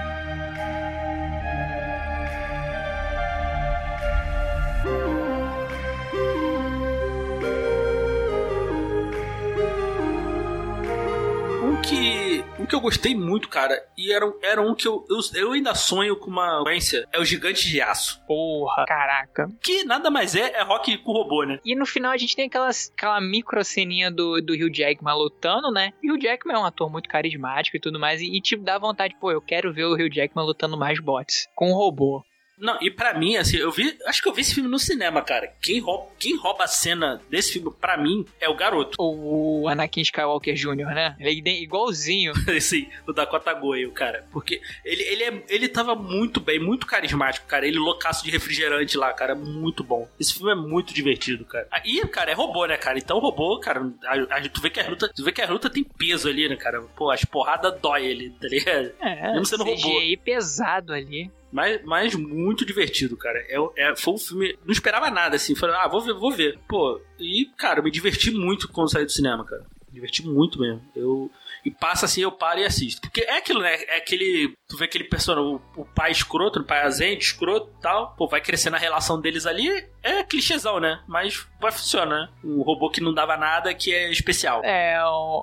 que, um que eu gostei muito, cara, e era, era um que eu, eu, eu ainda sonho com uma sequência, é o Gigante de Aço. Porra, caraca. Que nada mais é, é rock com robô, né? E no final a gente tem aquela, aquela micro ceninha do, do Hugh Jackman lutando, né? E o Hugh Jackman é um ator muito carismático e tudo mais, e, e tipo, dá vontade, pô, eu quero ver o Hugh Jackman lutando mais bots com um robô. Não, e para mim, assim, eu vi. Acho que eu vi esse filme no cinema, cara. Quem rouba, quem rouba a cena desse filme, para mim, é o garoto. O Anakin Skywalker Jr., né? Ele é igualzinho. Sim, o Dakota Goyle, cara. Porque ele, ele, é, ele tava muito bem, muito carismático, cara. Ele loucaço de refrigerante lá, cara. Muito bom. Esse filme é muito divertido, cara. E, cara, é robô, né, cara? Então, robô, cara, a, a, tu, vê que a luta, tu vê que a luta tem peso ali, né, cara? Pô, as porradas dói ele, tá ligado? É, Mesmo sendo CGI robô. pesado ali mas, mas muito divertido, cara. É, é, foi um filme. Não esperava nada, assim. Falei, ah, vou ver, vou ver. Pô, e, cara, eu me diverti muito quando saí do cinema, cara. Me diverti muito mesmo. Eu. E passa assim, eu paro e assisto. Porque é aquilo, né? É aquele. Tu vê aquele personagem, o, o pai escroto, o pai azente, escroto e tal. Pô, vai crescendo a relação deles ali. É clichêzão, né? Mas vai funcionar, né? Um robô que não dava nada que é especial. É,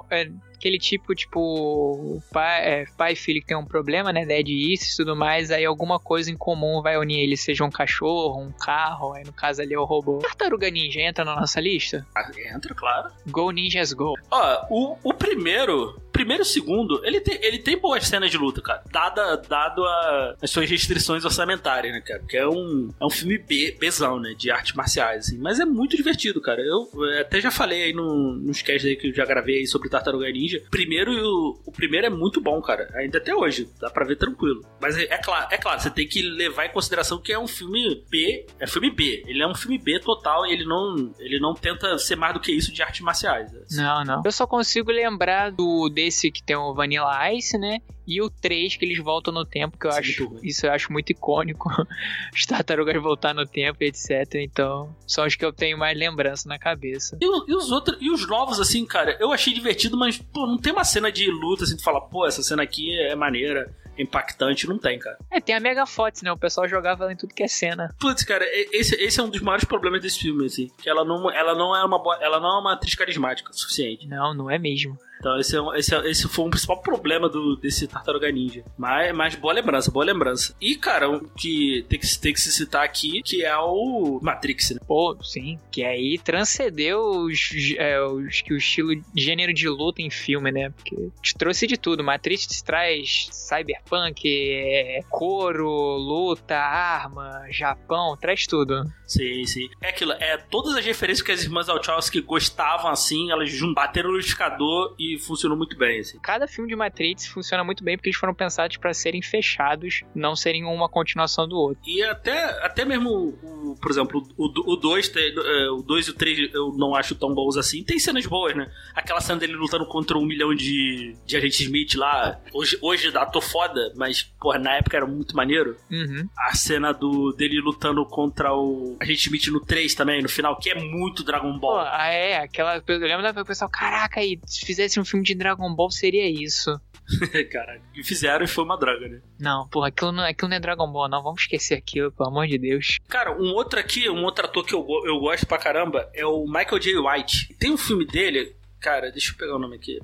é aquele tipo, tipo, pai, é, pai e filho que tem um problema, né? Dead isso e tudo mais, aí alguma coisa em comum vai unir eles, seja um cachorro, um carro, aí no caso ali é o robô. Tartaruga Ninja entra na nossa lista? Ah, entra, claro. Go Ninjas Go. Ó, o, o primeiro, primeiro e segundo, ele tem, ele tem boas cenas de luta, cara. Dada, dado a, as suas restrições orçamentárias, né, cara? Porque é um, é um filme B, Bzão, né? De artes marciais, assim. Mas é muito divertido, cara. Eu, eu até já falei aí no, nos casts aí que eu já gravei aí sobre Tartaruga Ninja. Primeiro, o, o primeiro é muito bom, cara. Ainda até hoje. Dá pra ver tranquilo. Mas é, é, claro, é claro, você tem que levar em consideração que é um filme B. É filme B. Ele é um filme B total e ele não, ele não tenta ser mais do que isso de artes marciais. Assim. Não, não. Eu só consigo lembrar do desse que tem o Vanilla Ice, né? E o 3, que eles voltam no tempo, que eu acho. Isso eu acho muito icônico. Os tartarugas voltar no tempo, etc. Então, são os que eu tenho mais lembrança na cabeça. E, e, os outros, e os novos, assim, cara, eu achei divertido, mas, pô, não tem uma cena de luta assim, tu fala, pô, essa cena aqui é maneira impactante, não tem, cara. É, tem a Mega Fox, né? O pessoal jogava ela em tudo que é cena. Putz, cara, esse, esse é um dos maiores problemas desse filme, assim. Que ela não, ela não é uma ela não é uma atriz carismática o suficiente. Não, não é mesmo. Então esse, é, esse, é, esse foi um principal problema do, desse Tartaruga Ninja. Mas, mas boa lembrança, boa lembrança. E, cara, um que tem que, tem que se citar aqui, que é o Matrix, né? Pô, sim. Que aí transcendeu os, é, os, o estilo de gênero de luta em filme, né? Porque te trouxe de tudo. Matrix traz cyberpunk, é, couro, luta, arma, Japão, traz tudo. Sim, sim. É aquilo, é todas as referências que as irmãs Wachowski gostavam, assim, elas bateram no liquidificador e funcionou muito bem, assim. Cada filme de Matrix funciona muito bem porque eles foram pensados para serem fechados, não serem uma continuação do outro. E até, até mesmo, o, por exemplo, o 2 é, o dois e o 3 eu não acho tão bons assim. Tem cenas boas, né? Aquela cena dele lutando contra um milhão de, de agentes Smith lá. Hoje, hoje tô foda, mas, porra, na época era muito maneiro. Uhum. A cena do, dele lutando contra o agente Smith no 3 também, no final, que é muito Dragon Ball. Pô, ah, é, aquela. Eu lembro do pessoal, caraca, aí, se fizesse um filme de Dragon Ball, seria isso. Cara, e fizeram e foi uma droga, né? Não, porra, aquilo não, aquilo não é Dragon Ball, não. Vamos esquecer aquilo, pelo amor de Deus. Cara, um outro aqui, um outro ator que eu, eu gosto pra caramba é o Michael J. White. Tem um filme dele, cara, deixa eu pegar o nome aqui.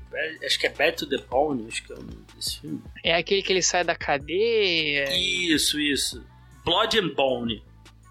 Acho que é Bad to the Bone, acho que é o nome desse filme. É aquele que ele sai da cadeia. Isso, isso. Blood and Bone.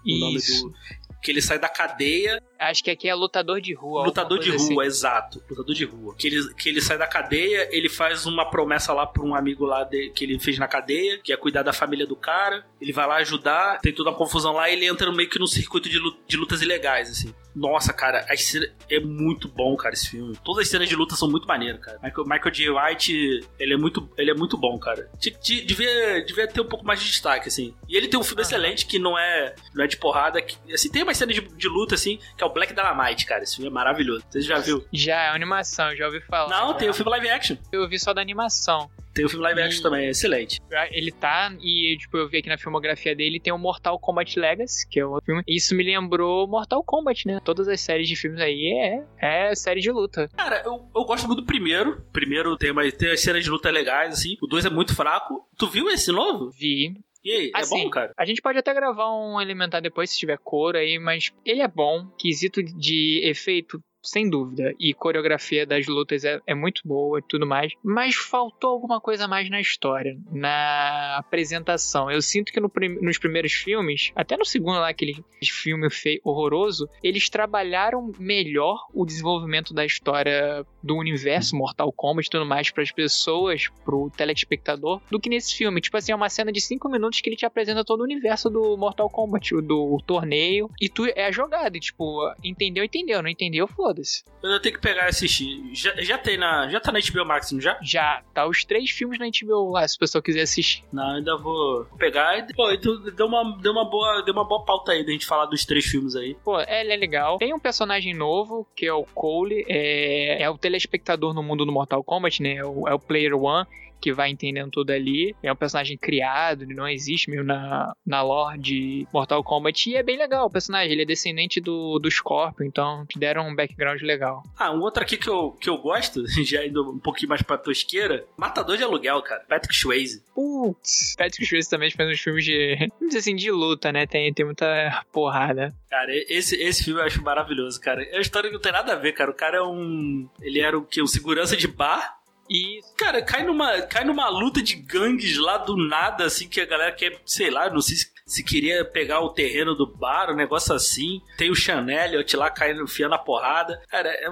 O isso. nome do que ele sai da cadeia. Acho que aqui é lutador de rua. Lutador de rua, assim. exato. Lutador de rua. Que ele, que ele sai da cadeia, ele faz uma promessa lá pra um amigo lá de, que ele fez na cadeia, que é cuidar da família do cara. Ele vai lá ajudar, tem toda uma confusão lá e ele entra meio que no circuito de, de lutas ilegais, assim. Nossa, cara, a cena é muito bom, cara, esse filme. Todas as cenas de luta são muito maneiras, cara. Michael, Michael J. White, ele é muito, ele é muito bom, cara. Devia, devia ter um pouco mais de destaque, assim. E ele tem um filme ah. excelente que não é, não é de porrada. Que, assim, tem umas cenas de, de, luta, assim, que é o Black Dynamite, cara. Esse filme é maravilhoso. Você já viu? Já, é animação, já ouvi falar. Não, tem o filme live action. Eu vi só da animação. Tem o filme live action e... também, é excelente. Ele tá, e tipo, eu vi aqui na filmografia dele, tem o Mortal Kombat Legacy, que é o filme. Isso me lembrou Mortal Kombat, né? Todas as séries de filmes aí é, é série de luta. Cara, eu, eu gosto muito do primeiro. primeiro tem, uma, tem as cenas de luta legais, assim. O dois é muito fraco. Tu viu esse novo? Vi. E aí, assim, é bom, cara? A gente pode até gravar um elementar depois se tiver cor aí, mas ele é bom. Quesito de efeito sem dúvida. E coreografia das lutas é, é muito boa e tudo mais. Mas faltou alguma coisa mais na história, na apresentação. Eu sinto que no prim nos primeiros filmes, até no segundo lá, aquele filme feio, horroroso, eles trabalharam melhor o desenvolvimento da história do universo Mortal Kombat e tudo mais para as pessoas, pro telespectador, do que nesse filme. Tipo assim, é uma cena de 5 minutos que ele te apresenta todo o universo do Mortal Kombat, do torneio, e tu é a jogada. E, tipo, entendeu, entendeu. Não entendeu, foda foda-se. Eu tenho que pegar e assistir. Já, já tem na. Já tá na HBO Max, não já? Já. Tá os três filmes na HBO lá, se o pessoal quiser assistir. Não, ainda vou pegar e. Pô, então deu uma, deu uma, boa, deu uma boa pauta aí da gente falar dos três filmes aí. Pô, ele é legal. Tem um personagem novo, que é o Cole. É, é o telespectador no mundo do Mortal Kombat, né? É o, é o Player One que vai entendendo tudo ali. É um personagem criado, ele não existe meio na, na lore de Mortal Kombat. E é bem legal o personagem, ele é descendente do, do Scorpion, então te deram um background legal. Ah, um outro aqui que eu, que eu gosto, já indo um pouquinho mais pra tosqueira, Matador de Aluguel, cara. Patrick Swayze. Putz, Patrick Swayze também faz uns filmes de, vamos dizer assim, de luta, né? Tem, tem muita porrada. Cara, esse, esse filme eu acho maravilhoso, cara. É uma história que não tem nada a ver, cara. O cara é um. Ele era o que? Um segurança de bar e, cara, cai numa, cai numa luta de gangues lá do nada, assim, que a galera quer, sei lá, não sei se, se queria pegar o terreno do bar, um negócio assim. Tem o Chanel, te lá caindo, enfiando a porrada. Cara, é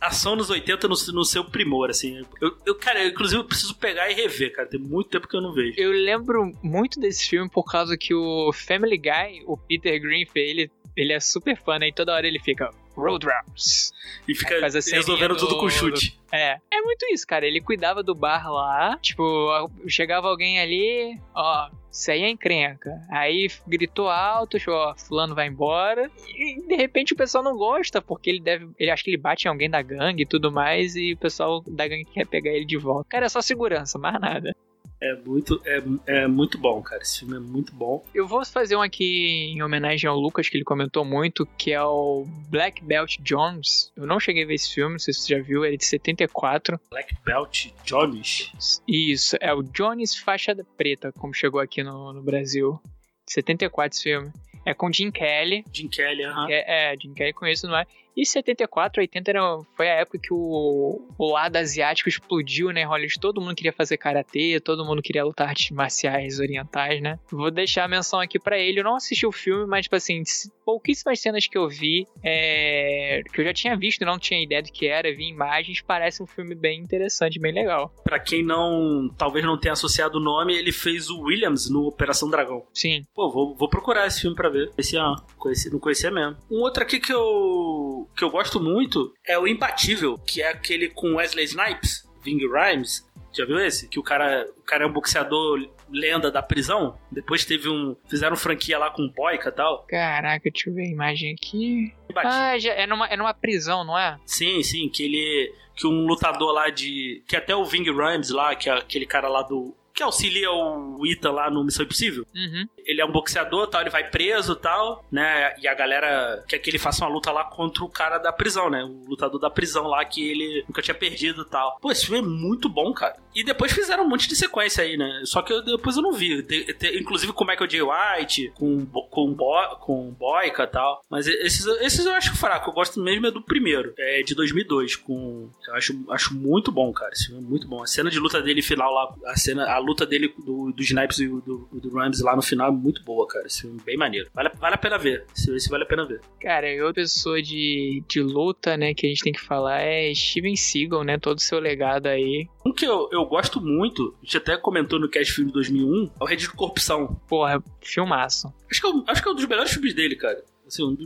ação nos 80 no, no seu primor, assim. Eu, eu, cara, eu, inclusive eu preciso pegar e rever, cara. Tem muito tempo que eu não vejo. Eu lembro muito desse filme por causa que o Family Guy, o Peter Greenfield, ele ele é super fã, né? E toda hora ele fica Road Routes. E fica resolvendo do... tudo com chute. É. É muito isso, cara. Ele cuidava do bar lá. Tipo, chegava alguém ali, ó, isso aí é encrenca. Aí gritou alto, ó, fulano vai embora. E de repente o pessoal não gosta, porque ele deve. Ele acha que ele bate em alguém da gangue e tudo mais. E o pessoal da gangue quer pegar ele de volta. Cara, é só segurança, mais nada. É muito, é, é muito bom, cara. Esse filme é muito bom. Eu vou fazer um aqui em homenagem ao Lucas, que ele comentou muito, que é o Black Belt Jones. Eu não cheguei a ver esse filme, não sei se você já viu, ele é de 74. Black Belt Jones? Isso, é o Jones Faixa Preta, como chegou aqui no, no Brasil. 74 esse filme. É com Jim Kelly. Jim Kelly, aham. Uh -huh. é, é, Jim Kelly conheço, não é? E 74, 80 era, foi a época que o, o lado asiático explodiu, né? Hollywood, todo mundo queria fazer karatê, todo mundo queria lutar artes marciais orientais, né? Vou deixar a menção aqui para ele. Eu não assisti o filme, mas, tipo assim, pouquíssimas cenas que eu vi, é, que eu já tinha visto não tinha ideia do que era, vi imagens, parece um filme bem interessante, bem legal. Para quem não, talvez não tenha associado o nome, ele fez o Williams no Operação Dragão. Sim. Pô, vou, vou procurar esse filme para ver. Esse, ah, conheci, não conhecia mesmo. Um outro aqui que eu que eu gosto muito é o Imbatível, que é aquele com Wesley Snipes, Ving Rhymes. Já viu esse? Que o cara, o cara é um boxeador lenda da prisão. Depois teve um. Fizeram franquia lá com Boica e tal. Caraca, deixa eu ver a imagem aqui. Ah, já, é, numa, é numa prisão, não é? Sim, sim, que ele. Que um lutador lá de. Que até o Ving Rhymes lá, que é aquele cara lá do que auxilia o Ita lá no Missão Impossível. Uhum. Ele é um boxeador, tal, ele vai preso tal, né? E a galera quer que ele faça uma luta lá contra o cara da prisão, né? O lutador da prisão lá que ele nunca tinha perdido tal. Pô, esse filme é muito bom, cara. E depois fizeram um monte de sequência aí, né? Só que eu, depois eu não vi. De, de, inclusive com Michael J. White, com, com, Bo, com Boyka e tal. Mas esses, esses eu acho fraco. Eu gosto mesmo é do primeiro. É de 2002. Com, eu acho, acho muito bom, cara. Esse filme é muito bom. A cena de luta dele final lá, a cena, a luta dele do, do Snipes e do, do, do Rams lá no final é muito boa, cara. Esse filme é bem maneiro. Vale, vale a pena ver. Esse, esse vale a pena ver. Cara, e outra pessoa de, de luta, né, que a gente tem que falar é Steven Seagal, né? Todo o seu legado aí. Que eu, eu gosto muito, a gente até comentou no cast filme de 2001, é o Rede de Corrupção. Porra, filmaço. Acho que, é, acho que é um dos melhores filmes dele, cara. Assim, um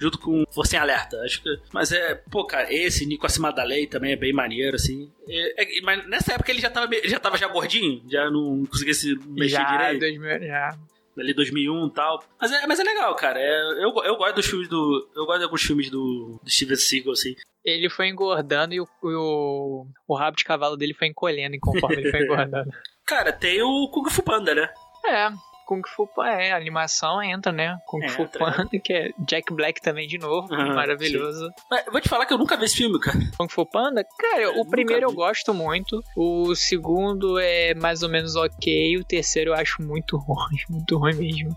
junto com Força em Alerta. Acho que. Mas é, pô, cara, esse Nico Acima da Lei também é bem maneiro, assim. É, é, mas nessa época ele já tava, ele já tava já gordinho, já não conseguia se mexer já, direito. 2000, já. Ali 2001 e tal. Mas é, mas é legal, cara. É, eu, eu gosto dos filmes do. Eu gosto de alguns filmes do, do Steven Seagal, assim. Ele foi engordando e o, o, o rabo de cavalo dele foi encolhendo conforme ele foi engordando. Cara, tem o Kung Fu Panda, né? É, Kung Fu Panda, é, a animação entra, né? Kung É, Fu entra. Panda, que é Jack Black também de novo, Aham, maravilhoso. Mas eu vou te falar que eu nunca vi esse filme, cara. Kung Fu Panda, cara, Eu o primeiro eu vi. gosto muito, o segundo é mais ou menos ok, o terceiro eu acho muito ruim, muito ruim mesmo.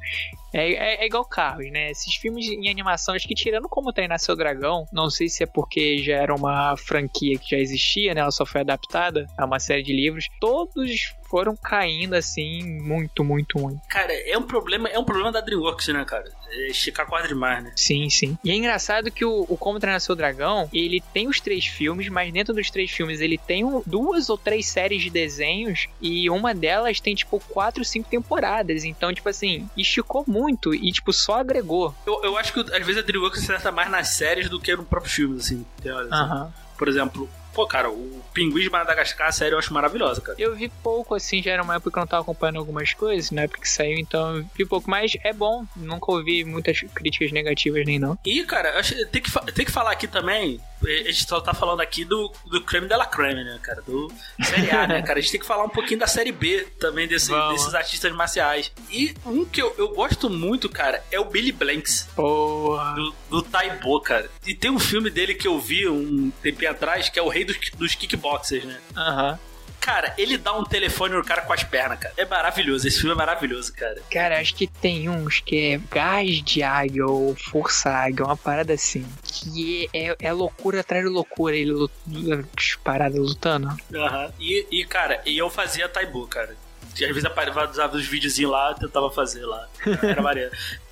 É, é, é igual Carros, né? Esses filmes em animação, acho que tirando como treinar seu dragão, não sei se é porque já era uma franquia que já existia, né? Ela só foi adaptada a uma série de livros. Todos foram caindo assim, muito, muito ruim. Cara, é um problema, é um problema da DreamWorks, né, cara? Esticar corda demais, né? Sim, sim. E é engraçado que o, o Como Treinar Seu Dragão, ele tem os três filmes, mas dentro dos três filmes ele tem um- duas ou três séries de desenhos e uma delas tem, tipo, quatro, cinco temporadas. Então, tipo assim, esticou muito e, tipo, só agregou. Eu, eu acho que às vezes a DreamWorks acerta mais nas séries do que no próprio filme, assim. tem hora, assim. Por exemplo, pô, cara, o Pinguim de Madagascar, a série eu acho maravilhosa, cara. Eu vi pouco, assim, já era uma época que eu não tava acompanhando algumas coisas, na época que saiu, então eu vi pouco. Mas é bom, nunca ouvi muitas críticas negativas nem não. E, cara, tem, que, tem que falar aqui também. A gente só tá falando aqui do, do creme de la creme, né, cara? Do Série A, né, cara? A gente tem que falar um pouquinho da Série B também, desse- desses artistas marciais. E um que eu, eu gosto muito, cara, é o Billy Blanks. Porra. Do, do Taibo, cara. E tem um filme dele que eu vi um tempinho atrás, que é o Rei dos, dos Kickboxers, né? Aham. Cara, ele dá um telefone no cara com as pernas, cara. É maravilhoso. Esse filme é maravilhoso, cara. Cara, acho que tem uns que é gás de águia ou força águia, uma parada assim. Que é, é loucura atrás de loucura, ele lut- parada lutando. Aham. E, e, cara, e eu fazia Taibo, cara. E às vezes apareceva usava os videozinhos lá, eu tentava fazer lá. Era maneiro.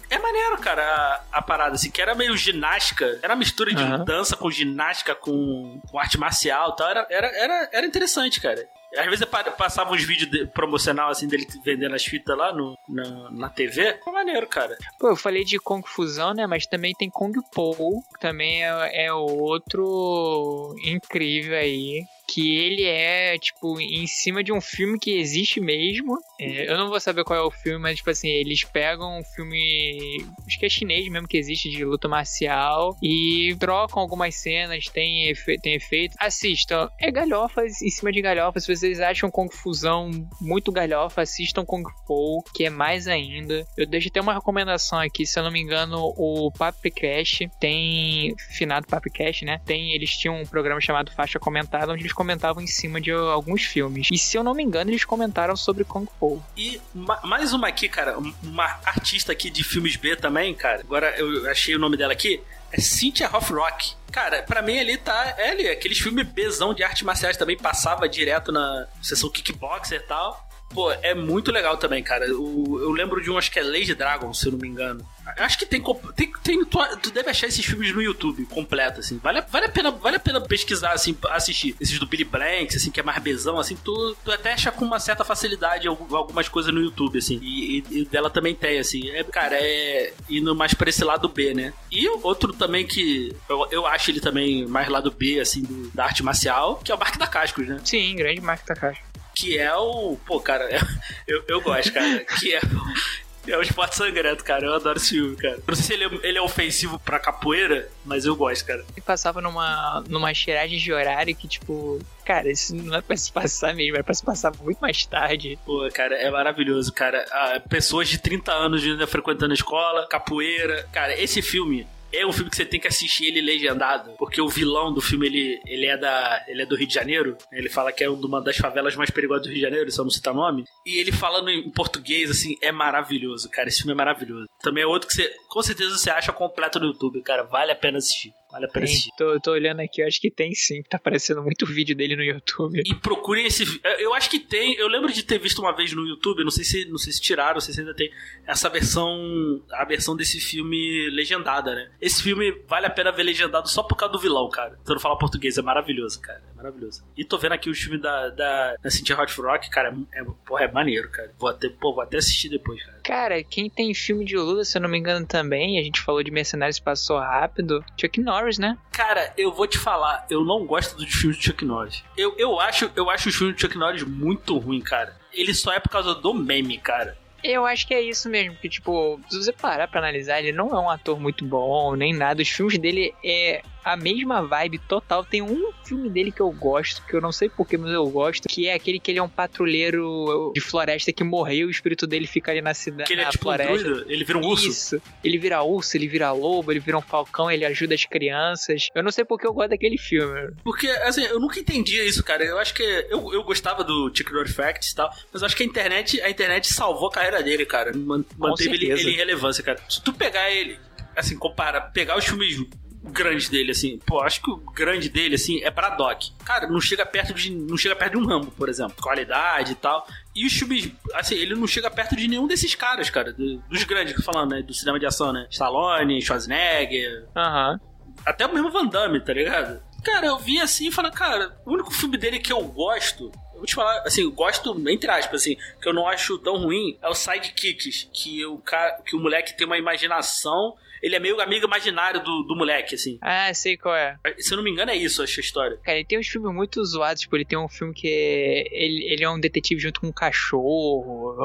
É maneiro, cara, a, a parada, assim, que era meio ginástica. Era uma mistura de Aham. dança com ginástica, com, com arte marcial e tal. Era, era, era, era interessante, cara. Às vezes pa- passava uns vídeos de- promocional, assim, dele vendendo as fitas lá no, na, na TV. Foi maneiro, cara. Pô, eu falei de Kung Fusão, né? Mas também tem Kung Po, que também é, é outro incrível aí. Que ele é, tipo, em cima de um filme que existe mesmo. É, eu não vou saber qual é o filme, mas, tipo assim, eles pegam um filme. Acho que é chinês mesmo que existe de luta marcial. E trocam algumas cenas, tem, efe, tem efeito. Assistam. É galhofas em cima de galhofas. Se vocês acham Kung Fusão muito galhofa, assistam Kung Po, que é mais ainda. Eu deixo até uma recomendação aqui, se eu não me engano, o Papicast tem. Finado Papicast, né? Tem, eles tinham um programa chamado Faixa Comentada, onde eles comentavam em cima de alguns filmes. E se eu não me engano, eles comentaram sobre Kung Po. E ma- mais uma aqui, cara, um- uma artista aqui de filmes B também, cara. Agora eu achei o nome dela aqui. É Cynthia Rothrock. Cara, pra mim ali tá. É ali, aqueles filmes Bzão de artes marciais também passava direto na sessão kickboxer e tal. Pô, é muito legal também, cara. Eu lembro de um, acho que é Lady Dragon, se eu não me engano. Acho que tem, tem, tem tu, tu deve achar esses filmes no YouTube completo, assim. Vale, vale, a pena, vale a pena pesquisar, assim, assistir. Esses do Billy Blanks, assim, que é mais bezão, assim, tu, tu até acha com uma certa facilidade algu- algumas coisas no YouTube, assim. E, e- e dela também tem, assim. É, cara, é indo mais pra esse lado B, né? E outro também que eu, eu acho ele também mais lado B, assim, do- da arte marcial, que é o Barque da Cascos, né? Sim, grande marca Takashi. Que é o. Pô, cara, eu, eu gosto, cara. Que é. o- É o esporte sangrento, cara. Eu adoro esse filme, cara. Não sei se ele é, ele é ofensivo pra capoeira, mas eu gosto, cara. E passava numa, numa tiragem de horário que, tipo, cara, isso não é pra se passar mesmo, é pra se passar muito mais tarde. Pô, cara, é maravilhoso, cara. Ah, pessoas de 30 anos ainda frequentando a escola, capoeira. Cara, esse filme. É um filme que você tem que assistir ele legendado, porque o vilão do filme ele, ele é da ele é do Rio de Janeiro. Ele fala que é uma das favelas mais perigosas do Rio de Janeiro, só não citar nome. E ele falando em português assim é maravilhoso, cara. Esse filme é maravilhoso. Também é outro que você com certeza você acha completo no YouTube, cara. Vale a pena assistir. Vale a pena assistir. tô, tô olhando aqui, eu acho que tem sim, tá aparecendo muito vídeo dele no YouTube. E procurem esse. vi- Eu acho que tem. Eu lembro de ter visto uma vez no YouTube, não sei se, não sei se tiraram, não sei se ainda tem essa versão. A versão desse filme legendada, né? Esse filme vale a pena ver legendado só por causa do vilão, cara. Tu não fala português, é maravilhoso, cara. É maravilhoso. E tô vendo aqui o filme da, da, da Cynthia Hot Rock, cara. É, porra, é maneiro, cara. Vou até, pô, vou até assistir depois, cara. Cara, quem tem filme de luta, se eu não me engano também, a gente falou de Mercenários Passou Rápido, Chuck Norris, né? Cara, eu vou te falar, eu não gosto dos filmes de Chuck Norris. Eu, eu, acho, eu acho os filmes de Chuck Norris muito ruim, cara. Ele só é por causa do meme, cara. Eu acho que é isso mesmo, que tipo, se você parar pra analisar, ele não é um ator muito bom, nem nada. Os filmes dele é a mesma vibe total. Tem um filme dele que eu gosto, que eu não sei porquê, mas eu gosto, que é aquele que ele é um patrulheiro de floresta que morreu, o espírito dele fica ali na cidade. Que ele é tipo floresta. um ele vira um urso. Isso. Ele vira urso, ele vira lobo, ele vira um falcão, ele ajuda as crianças. Eu não sei porque eu gosto daquele filme. Porque, assim, eu nunca entendi isso, cara. Eu acho que. Eu, eu gostava do Road Facts e tal, mas eu acho que a internet, a internet salvou a carreira dele, cara. Man- Manteve ele, ele em relevância, cara. Se tu pegar ele, assim, compara, pegar os filmes grandes dele, assim, pô, acho que o grande dele, assim, é Braddock. Cara, não chega perto de. Não chega perto de um Rambo, por exemplo. Qualidade e tal. E os filmes, assim, ele não chega perto de nenhum desses caras, cara. do- dos grandes que eu tô falando, né? Do cinema de ação, né? Stallone, Schwarzenegger, Aham. até o mesmo Van Damme, tá ligado? Cara, eu vi assim e falei, cara, o único filme dele que eu gosto, vou te falar, assim, eu gosto, entre aspas, assim, que eu não acho tão ruim, é o Sidekicks, que o, cara, que o moleque tem uma imaginação, ele é meio amigo imaginário do, do moleque, assim. Ah, sei qual é. Se eu não me engano, é isso, acho a história. Cara, ele tem uns filmes muito zoados, tipo, ele tem um filme que é... Ele, ele é um detetive junto com um cachorro.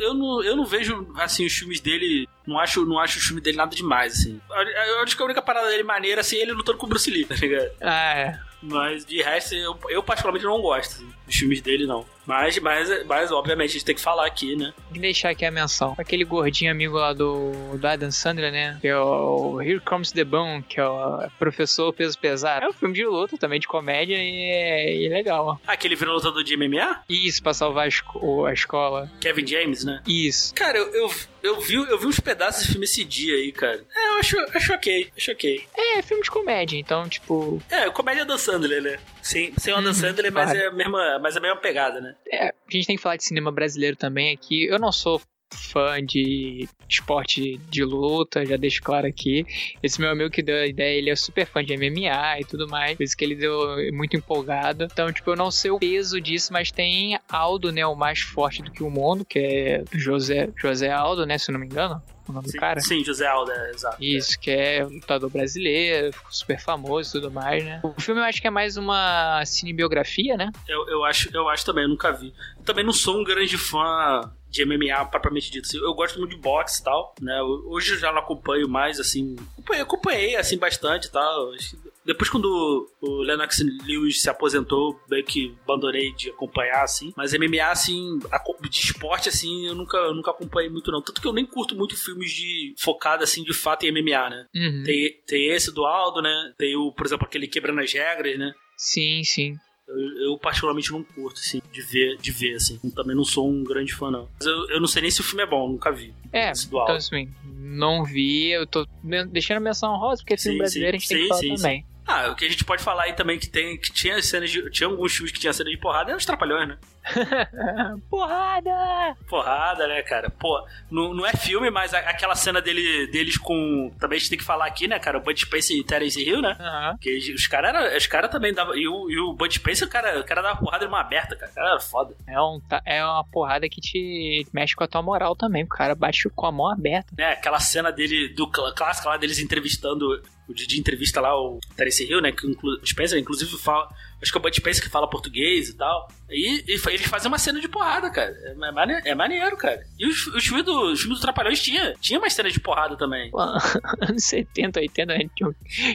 Eu não, eu não vejo, assim, os filmes dele. Não acho, não acho o filme dele nada demais, assim. Eu, acho que a única parada dele maneira, assim, é ele lutando com o Bruce Lee, tá ligado? Ah, é. Mas de resto, eu, eu particularmente não gosto dos filmes dele, não. Mas, mas, mas, obviamente, a gente tem que falar aqui, né? Tem que deixar aqui a menção. Aquele gordinho amigo lá do, do Adam Sandler, né? Que é o Here Comes the Bone, que é o professor peso pesado. É um filme de luta também, de comédia, e é, e é legal. Ah, aquele virou lutador de MMA? Isso, pra salvar a, esco- a escola. Kevin James, né? Isso. Cara, eu, eu, eu, vi, eu vi uns pedaços desse filme esse dia aí, cara. É, eu acho, acho ok, acho ok. É, filme de comédia, então, tipo... É, comédia Dan Sandler, né? Sem, sem o Uhum, Sandler, mas, é a mesma, mas é a mesma pegada, né? É, a gente tem que falar de cinema brasileiro também aqui. Eu não sou fã de esporte de luta, já deixo claro aqui. Esse meu amigo que deu a ideia, ele é super fã de MMA e tudo mais, por isso que ele deu muito empolgado. Então, tipo, eu não sei o peso disso, mas tem Aldo, né, o mais forte do que o mundo, que é José, José Aldo, né, se eu não me engano, o nome Sim, do cara. sim, José Alda, é, exato. Isso, que é lutador brasileiro, ficou super famoso e tudo mais, né? O filme eu acho que é mais uma cinebiografia, né? Eu, eu, acho, eu acho também, eu nunca vi. Eu também não sou um grande fã de MMA propriamente dito. assim. Eu gosto muito de boxe e tal, né? Hoje eu já não acompanho mais, assim. Acompanhei, acompanhei assim, bastante e tal. Depois, quando o Lennox Lewis se aposentou, meio que abandonei de acompanhar, assim. Mas MMA, assim, a- de esporte, assim, eu nunca, eu nunca acompanhei muito, não. Tanto que eu nem curto muito filmes de focado, assim, de fato em MMA, né? Uhum. Tem, tem esse do Aldo, né? Tem o, por exemplo, aquele Quebrando as Regras, né? Sim, sim. Eu, eu particularmente não curto, assim, de ver, de ver, assim. Também não sou um grande fã, não. Mas eu, eu não sei nem se o filme é bom, nunca vi. É, então assim, não vi, eu tô deixando menção rosa, porque filme Sim, brasileiro sim, a gente tem que sim, falar sim, também. Ah, o que a gente pode falar aí também que tem que tinha cenas de, tinha alguns filmes que tinha cena de porrada, é os Trapalhões, né? Porrada! Porrada, né, cara? Pô, não, não é filme, mas a- aquela cena dele, deles com. Também a gente tem que falar aqui, né, cara? O Bud Spencer e Terence Hill, né? Aham. Que os caras os cara também davam. E o, e o Bud Spencer, o cara, o cara dava porrada de mão aberta, cara. O cara era foda. É, um, ta- é uma porrada que te mexe com a tua moral também. O cara bate com a mão aberta. né? Aquela cena dele, do cl- clássico lá deles entrevistando, o Didi entrevista lá o Terence Hill, né? Que inclu, Spencer, inclusive, fala. Acho que é o Bud Spencer que fala português e tal. E, e eles fazem uma cena de porrada, cara. É, ma- mane- é maneiro, cara. E os, os filmes do, os filmes do Trapalhões tinha. Tinha mais cenas de porrada também. Pô, anos 70, 80, né, tinha,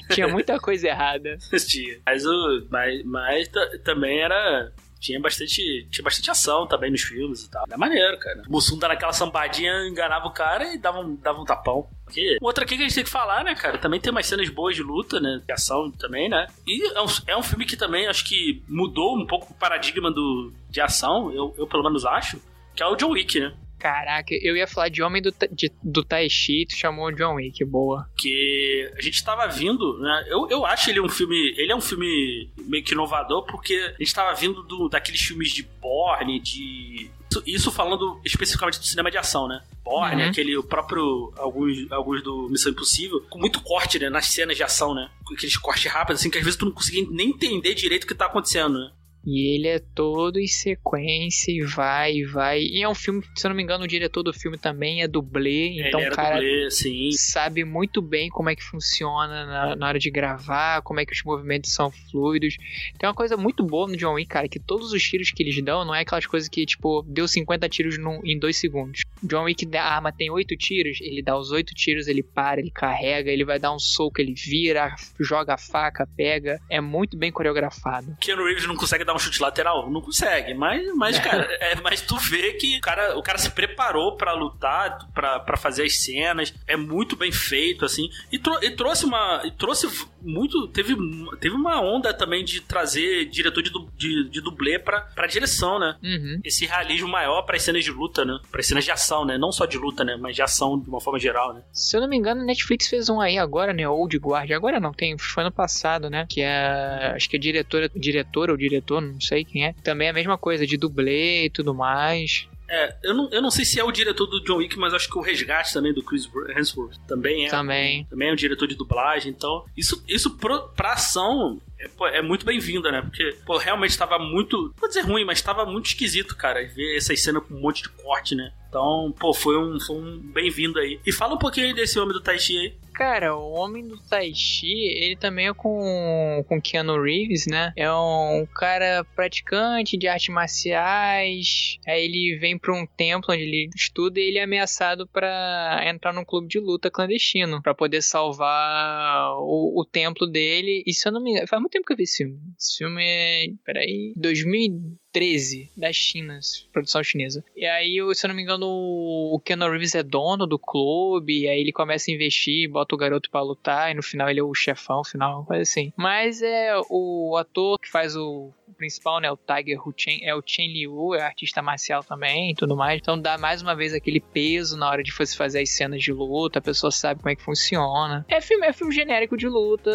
tinha muita coisa errada. tinha. Mas, o, mas, mas ta- também era. Tinha bastante, tinha bastante ação também nos filmes e tal. Era maneiro, cara. O Mussum dava aquela sambadinha, enganava o cara e dava um, dava um tapão. Aqui. Outra aqui que a gente tem que falar, né, cara? Também tem umas cenas boas de luta, né? De ação também, né? E é um, é um filme que também acho que mudou um pouco o paradigma do, de ação, eu, eu pelo menos acho, que é o John Wick, né? Caraca, eu ia falar de Homem do, de, do Tai Chi, tu chamou o John Wick, boa. que a gente tava vindo, né? Eu, eu acho ele um filme. Ele é um filme meio que inovador, porque a gente tava vindo do, daqueles filmes de Borne, de. isso- Isso falando especificamente do cinema de ação, né? Borne, Uhum. aquele o próprio. Alguns, alguns do Missão Impossível, com muito corte, né? Nas cenas de ação, né? Com aqueles cortes rápidos, assim, que às vezes tu não conseguia nem entender direito o que tá acontecendo, né? E ele é todo em sequência e vai e vai. E é um filme, se eu não me engano, o diretor do filme também é dublê, então o cara dublê, sabe muito bem como é que funciona na, na, hora de gravar, como é que os movimentos são fluidos. Tem uma coisa muito boa no John Wick, cara, que todos os tiros que eles dão não é aquelas coisas que, tipo, deu 50 tiros em 2 segundos. John Wick, a arma tem 8 tiros, ele dá os 8 tiros, ele para, ele carrega, ele vai dar um soco, ele vira, joga a faca, pega. É muito bem coreografado. Keanu Reeves não consegue dar um chute lateral? Não consegue, mas, mas cara, é, mas tu vê que o cara, o cara se preparou para lutar, para fazer as cenas, é muito bem feito, assim, e, tro e trouxe uma. E trouxe muito. Teve, teve uma onda também de trazer diretor de, de, de dublê pra, pra direção, né? Uhum. Esse realismo maior para cenas de luta, né? Para cenas de ação, né? Não só de luta, né? Mas de ação de uma forma geral, né? Se eu não me engano, a Netflix fez um aí agora, né? Old Guard. Agora não, tem. Foi ano passado, né? Que é. Acho que é diretora, diretora ou diretor, não sei quem é. Também é a mesma coisa, de dublê e tudo mais. É, eu não, eu não sei se é o diretor do John Wick, mas acho que o resgate também do Chris Hemsworth também é. Também. Também é o diretor de dublagem, então. Isso, isso pro, pra ação é, pô, é muito bem-vinda, né? Porque, pô, realmente estava muito. Vou dizer ruim, mas estava muito esquisito, cara, ver essas cenas com um monte de corte, né? Então, pô, foi um, foi um bem-vindo aí. E fala um pouquinho aí desse homem do Tai Chi aí. Cara, o Homem do Tai Chi, ele também é com, com Keanu Reeves, né? É um cara praticante de artes marciais. Aí ele vem pra um templo onde ele estuda e ele é ameaçado para entrar num clube de luta clandestino. para poder salvar o, o, templo dele. E se eu não me engano, faz muito tempo que eu vi esse filme. Esse filme é. Peraí. 2000 13 da China, produção chinesa. E aí, se eu não me engano, o Keanu Reeves é dono do clube, e aí ele começa a investir, bota o garoto para lutar, e no final ele é o chefão, final, coisa assim. Mas é o ator que faz o principal, né, o Tiger Hu Chen, é o Chen Liu, é artista marcial também e tudo mais. Então dá mais uma vez aquele peso na hora de você fazer as cenas de luta, a pessoa sabe como é que funciona. É filme, é filme genérico de luta.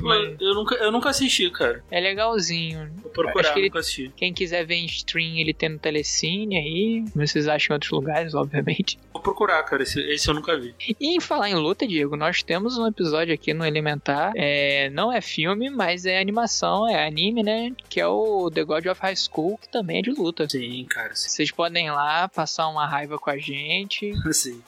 Mas... Eu, nunca, eu nunca assisti, cara. É legalzinho. Vou procurar, ele, nunca assisti. Quem quiser ver em stream, ele tem no Telecine aí. Vocês acham em outros lugares, obviamente. Vou procurar, cara. Esse, esse eu nunca vi. E em falar em luta, Diego, nós temos um episódio aqui no Elementar. É, não é filme, mas é animação, é anime, né? Que é o The God of High School, que também é de luta. Sim, cara. Sim. Vocês podem ir lá passar uma raiva com a gente. Sim.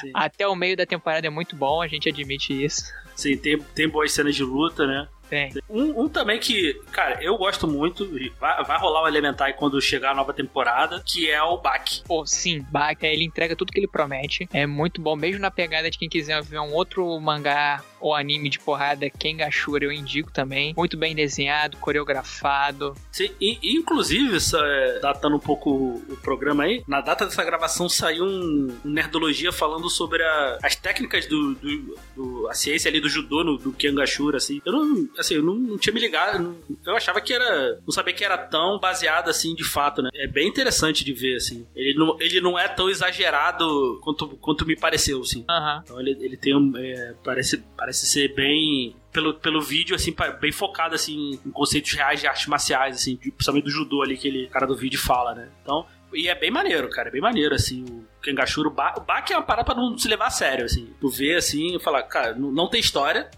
Sim. Até o meio da temporada é muito bom, a gente admite isso. Sim, tem, tem boas cenas de luta, né? Tem. Um, um, também que, cara, eu gosto muito, vai, vai rolar o Elementar quando chegar a nova temporada, que é o Bak. Pô, sim, Bak, ele entrega tudo que ele promete. É muito bom, mesmo na pegada de quem quiser ver um outro mangá ou anime de porrada, Kengashura, eu indico também. Muito bem desenhado, coreografado. Sim, e, inclusive, é, datando um pouco o programa aí, na data dessa gravação saiu um, um Nerdologia falando sobre a, as técnicas do, do, do, a ciência ali do judô no, do Kengashura, assim. Eu não, assim, eu não, não tinha me ligado, não, eu achava que era, não sabia que era tão baseado assim, de fato, né? É bem interessante de ver, assim. Ele não, ele não é tão exagerado quanto, quanto me pareceu, assim. Uhum. Então ele, ele tem um, é, parece, parece ser bem pelo, pelo vídeo, assim, bem focado, assim, em conceitos reais de artes marciais, assim, principalmente do judô ali, que ele, cara do vídeo fala, né? Então, e é bem maneiro, cara, é bem maneiro, assim, o Kengashura, o, ba o Baki é uma parada pra não se levar a sério, assim. Tu vê, assim, e falar, cara, não, não tem história,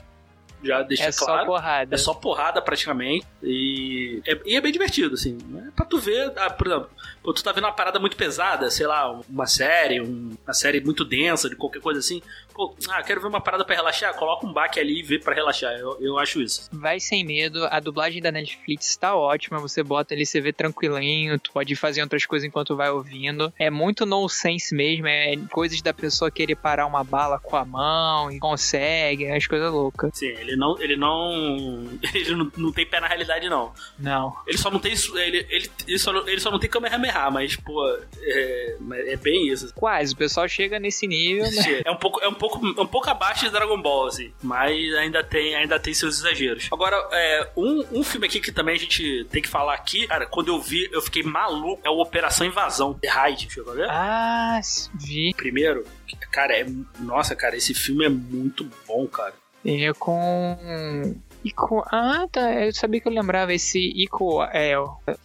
já deixa é claro. É só porrada. É só porrada praticamente. E é, e é bem divertido, assim. É pra tu ver, ah, por exemplo, tu tá vendo uma parada muito pesada, sei lá, uma série, um, uma série muito densa, de qualquer coisa assim. Pô, ah, quero ver uma parada para relaxar, coloca um baque ali e vê para relaxar. Eu, eu acho isso. Vai sem medo, a dublagem da Netflix tá ótima, você bota ali, você vê tranquilinho, tu pode fazer outras coisas enquanto vai ouvindo. É muito no sense mesmo, é coisas da pessoa querer parar uma bala com a mão e consegue, é as coisas loucas. Sim, ele não, ele não, ele não, não tem pé na realidade não. Não. Ele só não tem, ele, ele, ele, só, ele só não tem Kamehameha, mas pô, é, é bem isso. Quase, o pessoal chega nesse nível, né? É um pouco, é um pouco, um pouco abaixo de Dragon Ball, assim. Mas ainda tem, ainda tem seus exageros. Agora, é, um, um filme aqui que também a gente tem que falar aqui, cara, quando eu vi, eu fiquei maluco. É o Operação Invasão, The Raid, chegou a ver? Ah, vi. Primeiro, cara, é. Nossa, cara, esse filme é muito bom, cara. É com. Ico... Ah, tá. Eu sabia que eu lembrava. Esse Ico, é,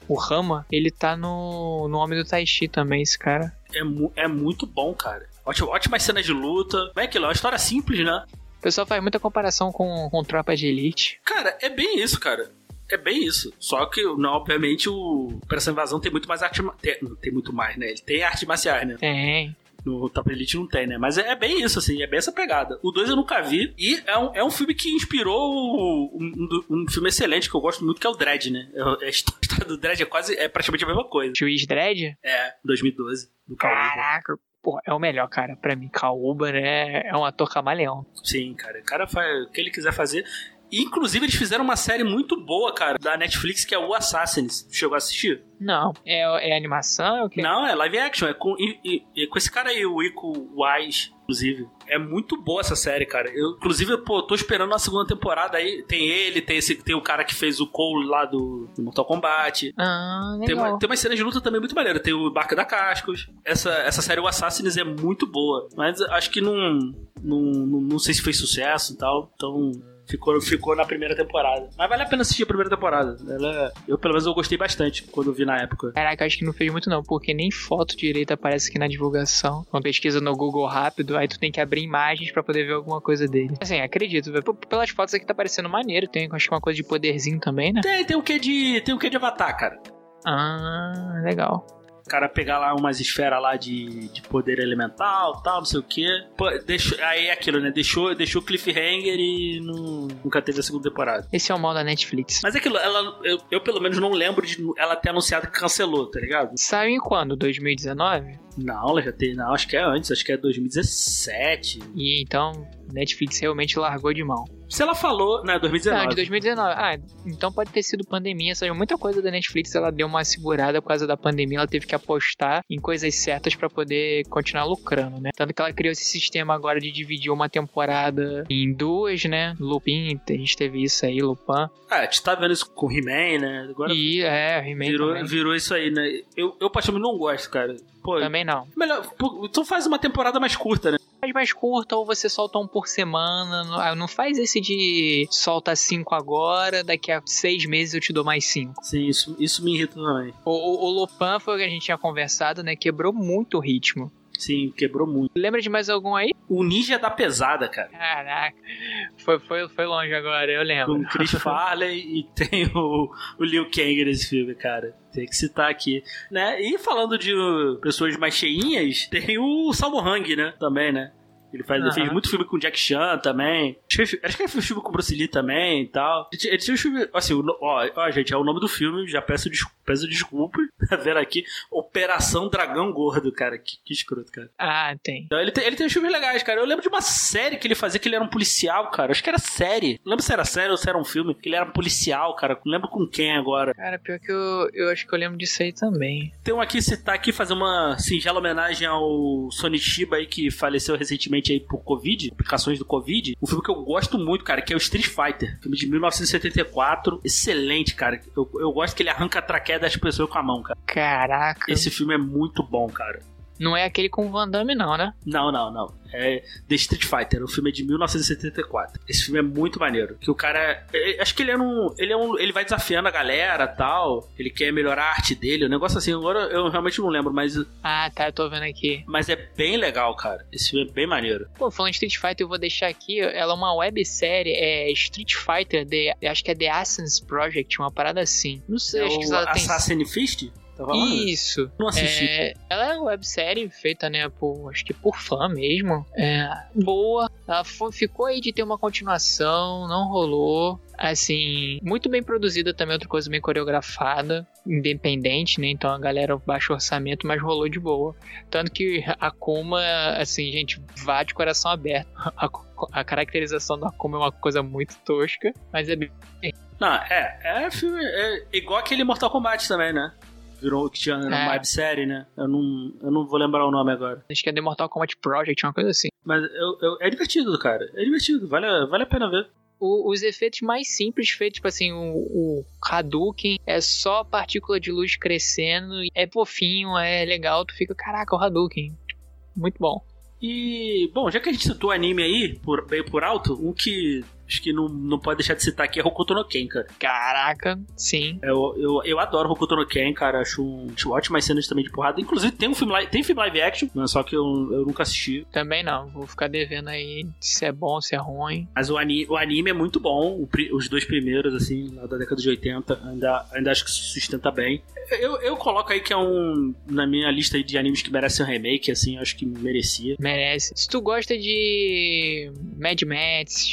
o Rama, ele tá no, no Homem do Tai Chi também, esse cara. É, é muito bom, cara. Ótimo, ótimas cenas de luta. Como é aquilo? É uma história simples, né? O pessoal faz muita comparação com, com Tropa de Elite. Cara, é bem isso, cara. É bem isso. Só que, não, obviamente, o Operação Invasão tem muito mais arte. Tem, tem muito mais, né? Ele tem arte marciais, né? Tem. No Top Elite não tem, né? Mas é, é, bem isso, assim, é bem essa pegada. O 2 eu nunca vi. E é um, é um filme que inspirou um, um, um filme excelente que eu gosto muito, que é o Dread, né? É, a história do Dread é quase, é praticamente a mesma coisa. Juiz Dread? É, 2012. Do Caraca, É o melhor, cara. Pra mim, Carl Uber é, é um ator camaleão. Sim, cara. O cara faz o que ele quiser fazer. Inclusive, eles fizeram uma série muito boa, cara, da Netflix, que é o Assassins. Chegou a assistir? Não. É, é animação? É o quê? Não, é live action. É com, e, e, com esse cara aí, o Ico Wise, inclusive. É muito boa essa série, cara. Eu, inclusive, pô, tô esperando a segunda temporada aí. Tem ele, tem esse tem o cara que fez o Cole lá do, do Mortal Kombat. Ah, legal. Tem, uma, tem umas cenas de luta também muito maneiras. Tem o Barca da Cascos. Essa, essa série, o Assassins, é muito boa. Mas acho que não, não, não, não sei se fez sucesso e tal. Então ficou, ficou na primeira temporada. Mas vale a pena assistir a primeira temporada. Ela, eu, pelo menos, eu gostei bastante quando eu vi na época. Caraca, acho que não fez muito não, porque nem foto direita aparece aqui na divulgação. Quando pesquisa no Google rápido, aí tu tem que abrir imagens para poder ver alguma coisa dele. Assim, acredito, pelas fotos aqui tá parecendo maneiro. Tem, acho que uma coisa de poderzinho também, né? Tem, tem o que de, tem o que de Avatar, cara. Ah, legal o cara pegar lá umas esferas lá de, de poder elemental, tal, não sei o que. Deixou, aí é aquilo, né? Deixou, deixou cliffhanger e não, nunca teve a segunda temporada. Esse é o mal da Netflix. Mas é aquilo, ela, eu, eu pelo menos não lembro de ela ter anunciado que cancelou, tá ligado? Saiu em quando? 2019? Não, ela já tem. Não, acho que é antes, acho que é 2017. E então, Netflix realmente largou de mão. Se ela falou, né, 2019. Não, de 2019. Ah, então pode ter sido pandemia, saiu muita coisa da Netflix, ela deu uma segurada por causa da pandemia, ela teve que apostar em coisas certas para poder continuar lucrando, né? Tanto que ela criou esse sistema agora de dividir uma temporada em duas, né? Lupin, a gente teve isso aí, Lupin. Ah, a gente tá vendo isso com He-Man, né? Agora e, é, He-Man virou, virou isso aí, né? Eu, eu particularmente não gosto, cara. Pô, Também não. Melhor, então faz uma temporada mais curta, né? Faz mais curta ou você solta um por semana. Ah, não faz esse de solta cinco agora, daqui a seis meses eu te dou mais cinco. Sim, isso, isso me irrita também. O, o, o Lopan foi o que a gente tinha conversado, né? Quebrou muito o ritmo. Sim, quebrou muito. Lembra de mais algum aí? O Ninja da Pesada, cara. Caraca. Foi, foi, foi longe agora, eu lembro. Com o Chris Farley e tem o, o Liu Kang nesse filme, cara. Tem que citar aqui. Né? E falando de pessoas mais cheinhas, tem o Salmo Hang, né? Também, né? Ele, faz, uhum. ele fez muito filme com Jack Chan também. Acho que ele fez filme com Bruce Lee também e tal. Ele tinha um filme. Assim, ó, ó, gente, é o nome do filme, já peço, des, peço desculpa. Tá vendo aqui? Operação Dragão Gordo, cara. Que, que escroto, cara. Ah, tem. Então, ele tem. Ele tem filmes legais, cara. Eu lembro de uma série que ele fazia que ele era um policial, cara. Acho que era série. Não lembro se era série ou se era um filme. Que ele era um policial, cara. Não lembro com quem agora. Cara, pior que eu, eu acho que eu lembro disso aí também. Tem um aqui, citar aqui, fazer uma singela homenagem ao Sony Shiba aí, que faleceu recentemente aí por Covid, complicações do Covid. Um filme que eu gosto muito, cara, que é o Street Fighter. Filme de 1974. Excelente, cara. Eu, eu gosto que ele arranca a traqueia das pessoas com a mão, cara. Caraca. Esse filme é muito bom, cara. Não é aquele com o Van Damme, não, né? Não, não, não. É The Street Fighter. O filme é de 1974. Esse filme é muito maneiro. Que o cara. É, acho que ele é um. Ele é um. Ele vai desafiando a galera tal. Ele quer melhorar a arte dele. O um negócio assim. Agora eu realmente não lembro, mas. Ah, tá. Eu tô vendo aqui. Mas é bem legal, cara. Esse filme é bem maneiro. Pô, falando de Street Fighter, eu vou deixar aqui. Ela é uma websérie. É Street Fighter. The, acho que é The Assassin's Project. Uma parada assim. Não sei. É acho que ela Assassin tem. Fist? Isso. Não assisti. É, ela é uma websérie feita, né, por, acho que por fã mesmo. É, boa. Ela foi, ficou aí de ter uma continuação, não rolou. Assim, muito bem produzida também, outra coisa bem coreografada, independente, né? Então a galera baixo orçamento, mas rolou de boa. Tanto que a Kuma, assim, gente, vá de coração aberto. A, a caracterização da Akuma é uma coisa muito tosca, mas é bem. Não, é, é filme. É igual aquele Mortal Kombat também, né? Virou que tinha é. uma websérie, né? Eu não, eu não vou lembrar o nome agora. Acho que é The Mortal Kombat Project, uma coisa assim. Mas eu, eu, é divertido, cara. É divertido, vale, vale a pena ver. O, os efeitos mais simples feitos, tipo assim, o, o Hadouken é só partícula de luz crescendo, é fofinho, é legal, tu fica, caraca, o Hadouken. Muito bom. E, bom, já que a gente citou anime aí, por, bem por alto, um que acho que não, não pode deixar de citar aqui é Hokuto no Ken, cara. Caraca, sim. Eu, eu, eu adoro Hokuto no Ken, cara. Acho, um, acho ótimas cenas também de porrada. Inclusive, tem um filme live, tem filme live action, mas só que eu, eu nunca assisti. Também não. Vou ficar devendo aí se é bom, se é ruim. Mas o, ani, o anime é muito bom. O, os dois primeiros, assim, lá da década de 80, ainda, ainda acho que se sustenta bem. Eu, eu coloco aí que é um. Na minha lista de animes que merecem um remake, assim, acho que merecia. Merece. Se tu gosta de Mad Max,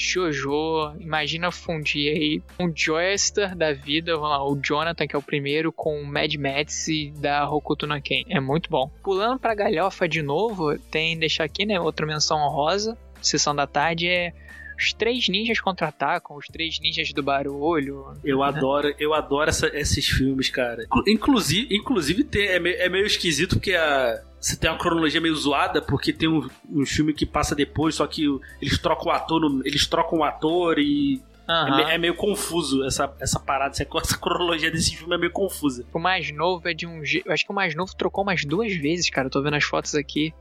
Imagina fundir aí um Joester da vida, vamos lá, o Jonathan, que é o primeiro, com o Mad Max da Hokuto no Ken. É muito bom. Pulando pra galhofa de novo, tem, deixar aqui, né, outra menção honrosa, sessão da tarde, é os três ninjas contra-atacam, os três ninjas do barulho. Eu né? adoro, eu adoro essa, esses filmes, cara. Inclusive, inclusive tem, é, meio, é meio esquisito porque a, você tem uma cronologia meio zoada, porque tem um, um filme que passa depois, só que eles trocam o ator, no, eles trocam o ator e Uhum. É, meio confuso essa, essa parada, essa cronologia desse filme é meio confusa. O mais novo é de um jeito. Eu acho que o mais novo trocou umas duas vezes, cara. Eu tô vendo as fotos aqui.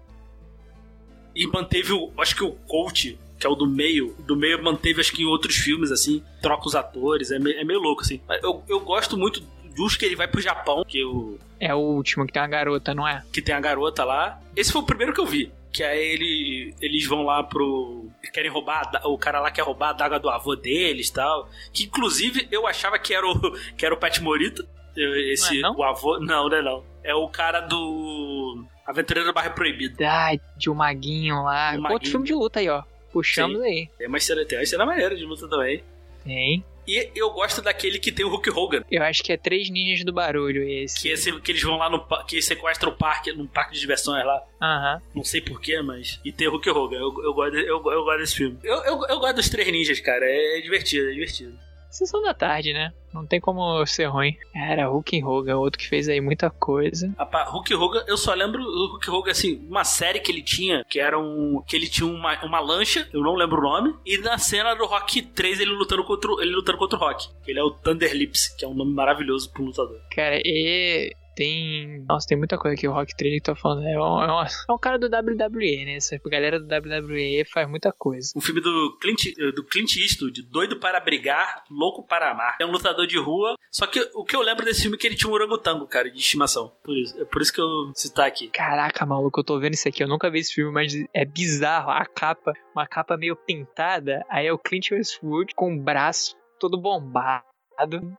E manteve o. Acho que o coach que é o do meio. Do meio manteve, acho que em outros filmes, assim, troca os atores, é meio, é meio louco, assim. Eu, eu gosto muito justo que ele vai pro Japão, que o. É o último, que tem a garota, não é? Que tem a garota lá. Esse foi o primeiro que eu vi. Que aí ele, eles vão lá pro. Querem roubar. O cara lá quer roubar a daga do avô deles e tal. Que inclusive eu achava que era o, que era o Pet Morita. Esse, não é, não? O avô. Não, não é não. É o cara do. Aventureiro da Barra Proibida. Ah, de um maguinho lá. Maguinho. Outro filme de luta aí, ó. Puxamos Sim. aí. Tem uma, cena, tem uma cena maneira de luta também. Tem. E eu gosto daquele que tem o Hulk Hogan. Eu acho que é Três Ninjas do Barulho esse. Que, esse, que eles vão lá no que sequestram o parque, num parque de diversões lá. Aham. Não sei porquê, mas. E tem o Hulk Hogan. Eu, eu, gosto, eu, eu gosto desse filme. Eu, eu, eu gosto dos Três Ninjas, cara. É divertido, é divertido. Sessão da tarde, né? Não tem como ser ruim. Era Hulk Hogan, outro que fez aí muita coisa. Rapaz, Hulk Hogan, eu só lembro do Hulk Hogan, assim, uma série que ele tinha, que era um. que ele tinha uma, uma lancha, eu não lembro o nome, e na cena do Rock 3 ele lutando contra, ele lutando contra o Rock. Ele é o Thunder Lips, que é um nome maravilhoso pro lutador. Cara, e tem. Nossa, tem muita coisa que o Rock Trailer tá falando. É um, é, um, é um cara do WWE, né? Essa galera do WWE faz muita coisa. O filme do Clint, do Clint Eastwood, Doido para Brigar, Louco para Amar. É um lutador de rua. Só que o que eu lembro desse filme é que ele tinha um orangotango, cara, de estimação. Por isso, é por isso que eu citar aqui. Caraca, maluco, eu tô vendo isso aqui. Eu nunca vi esse filme, mas é bizarro. A capa, uma capa meio pintada. Aí é o Clint Eastwood com o braço todo bombado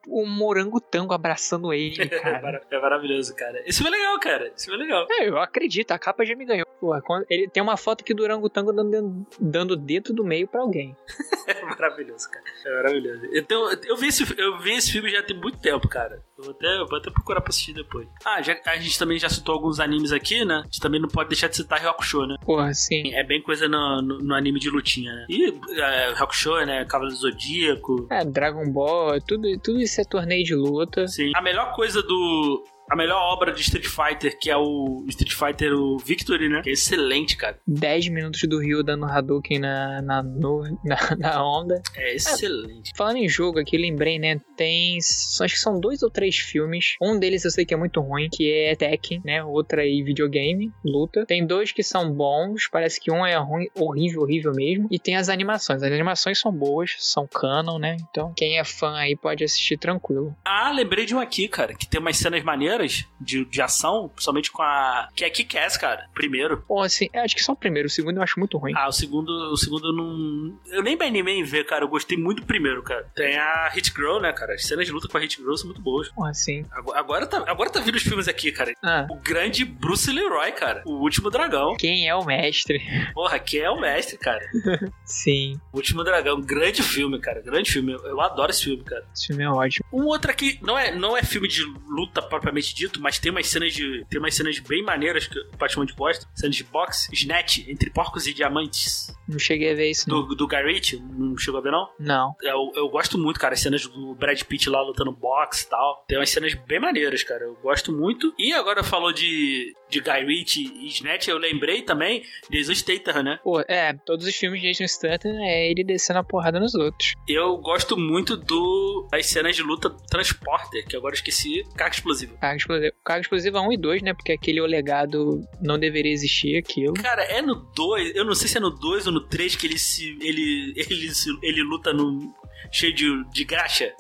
um morango tango abraçando ele, cara. é maravilhoso, cara. Esse foi legal, cara. Esse foi legal. É, eu acredito, a capa já me ganhou. Porra, ele tem uma foto aqui do orangotango dando, dando dedo do meio pra alguém. é maravilhoso, cara. É maravilhoso. Então, eu vi, esse, eu vi esse filme já tem muito tempo, cara. Eu vou até, eu vou até procurar pra assistir depois. Ah, já, a gente também já citou alguns animes aqui, né? A gente também não pode deixar de citar Hakusho, né? Porra, sim. É bem coisa no, no, no anime de lutinha, né? E é, Hakusho, né? Cavaleiro do Zodíaco. É, Dragon Ball, tudo, tudo isso é torneio de luta. Sim. A melhor coisa do, a melhor obra de Street Fighter, que é o Street Fighter o Victory, né? Que é excelente, cara. 10 minutos do Ryu dando Hadouken na, na, na, na onda. É excelente. É, falando em jogo aqui, lembrei, né? Tem. Acho que são dois ou três filmes. Um deles eu sei que é muito ruim, que é Tekken, né? Outra aí, videogame, luta. Tem dois que são bons. Parece que um é ruim, horrível, horrível mesmo. E tem as animações. As animações são boas, são canon, né? Então, quem é fã aí pode assistir tranquilo. Ah, lembrei de um aqui, cara, que tem umas cenas maneiras de, de ação, principalmente com a. Que é Kick-Ass, cara. Primeiro. Pô, assim, acho que só o primeiro. O segundo eu acho muito ruim. Ah, o segundo, o segundo eu não. Eu nem me animei em ver, cara. Eu gostei muito do primeiro, cara. Tem a Hit Girl, né, cara? As cenas de luta com a Hit Girl são muito boas. Pô, assim. Agora, agora, tá, agora tá vindo os filmes aqui, cara. Ah. O grande Bruce Leroy, cara. O último dragão. Quem é o mestre? Porra, quem é o mestre, cara? Sim. O último dragão. Grande filme, cara. Grande filme. Eu, eu adoro esse filme, cara. Esse filme é ótimo. Um outro aqui, não é, não é filme de luta propriamente dito, mas tem umas cenas de. Tem umas cenas bem maneiras que o praticamente gosta. Cenas de boxe, snatch, entre porcos e diamantes. Não cheguei a ver isso. Do, não. do Garrett, não chegou a ver, não? Não. Eu, eu gosto muito, cara, as cenas do Brad Pitt lá lutando boxe e tal. Tem umas cenas bem maneiras, cara. Eu gosto muito. E agora falou de, de Guy Ritchie e Snatch, eu lembrei também de Jason Statham, né? Pô, é, todos os filmes de Jason Statham é ele descendo a porrada nos outros. Eu gosto muito do das cenas de luta Transporter, que agora eu esqueci, Carga Explosiva. Carga Explosiva. Carga Explosiva 1 e 2, né? Porque aquele o legado não deveria existir, aquilo. Cara, é no 2, eu não sei se é no 2 ou no 3 que ele se. ele. ele, ele luta no. cheio de, de graxa?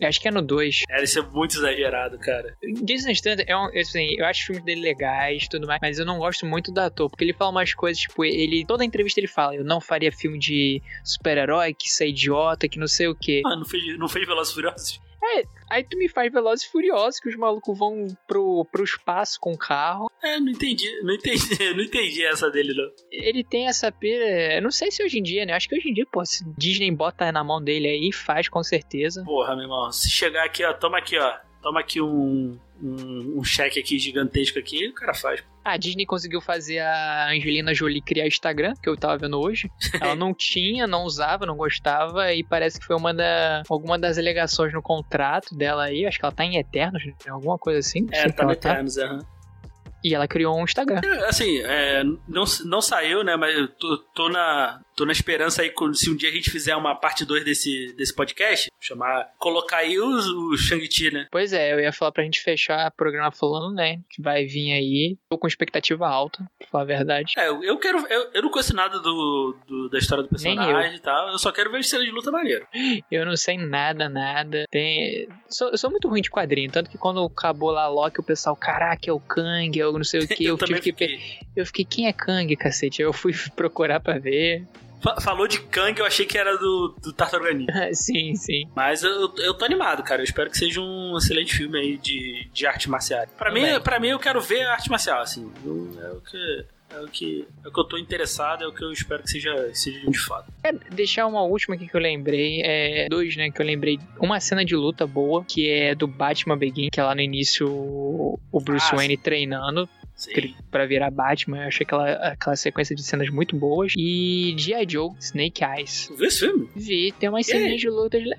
Acho que é no 2. É, isso é muito exagerado, cara. Jason Statham, é um, assim, eu acho os filmes dele legais e tudo mais, mas eu não gosto muito do ator, porque ele fala umas coisas, tipo, ele, toda entrevista ele fala, eu não faria filme de super-herói, que isso é idiota, que não sei o quê. Ah, não fez, não fez Velozes Furiosos? É, aí tu me faz Velozes e Furiosos, que os malucos vão pro, pro espaço com carro. É, não entendi, não entendi, não entendi essa dele, não. Ele tem essa pira, eu não sei se hoje em dia, né? Acho que hoje em dia, pô, se Disney bota na mão dele aí, faz com certeza. Porra, meu irmão, se chegar aqui, ó, toma aqui, ó, toma aqui um, um, um cheque aqui gigantesco aqui, o cara faz. A Disney conseguiu fazer a Angelina Jolie criar Instagram, que eu tava vendo hoje. Ela não tinha, não usava, não gostava, e parece que foi uma da, alguma das alegações no contrato dela aí. Acho que ela tá em Eternos, alguma coisa assim. É, tá no Eternos, tá. aham. E ela criou um Instagram. É, assim, é, não, não saiu, né? Mas eu tô, tô, na, tô na esperança aí, se um dia a gente fizer uma parte 2 desse, desse podcast, chamar, colocar aí o, o Shang-Chi, né? Pois é, eu ia falar pra gente fechar o programa falando, né? Que vai vir aí. Tô com expectativa alta, pra falar a verdade. É, eu quero. Eu, eu não conheço nada do, do, da história do personagem e tal. Eu só quero ver cena de luta maneiro. Eu não sei nada, nada. Tem. Sou, eu sou muito ruim de quadrinho, tanto que quando acabou lá Loki, o pessoal, caraca, é o Kang, é o não sei o que. eu, eu tive fiquei. que. Eu fiquei, quem é Kang, cacete? Eu fui procurar pra ver. Falou de Kang, eu achei que era do, do Tartaruga Ninja. sim, sim. Mas eu, eu tô animado, cara. Eu espero que seja um excelente filme aí de, de arte marcial. Pra mim, pra mim, eu quero ver a arte marcial, assim. é o que... É o, que, é o que eu tô interessado, é o que eu espero que seja, seja de fato. É, deixar uma última aqui que eu lembrei, é dois, né, que eu lembrei. Uma cena de luta boa, que é do Batman Begin, que é lá no início o Bruce ah, Wayne sim. treinando para virar Batman. Eu achei aquela, aquela sequência de cenas muito boas. E G.I. Joe, Snake Eyes. Viu esse filme? Vi, tem umas cenas de luta. De... É,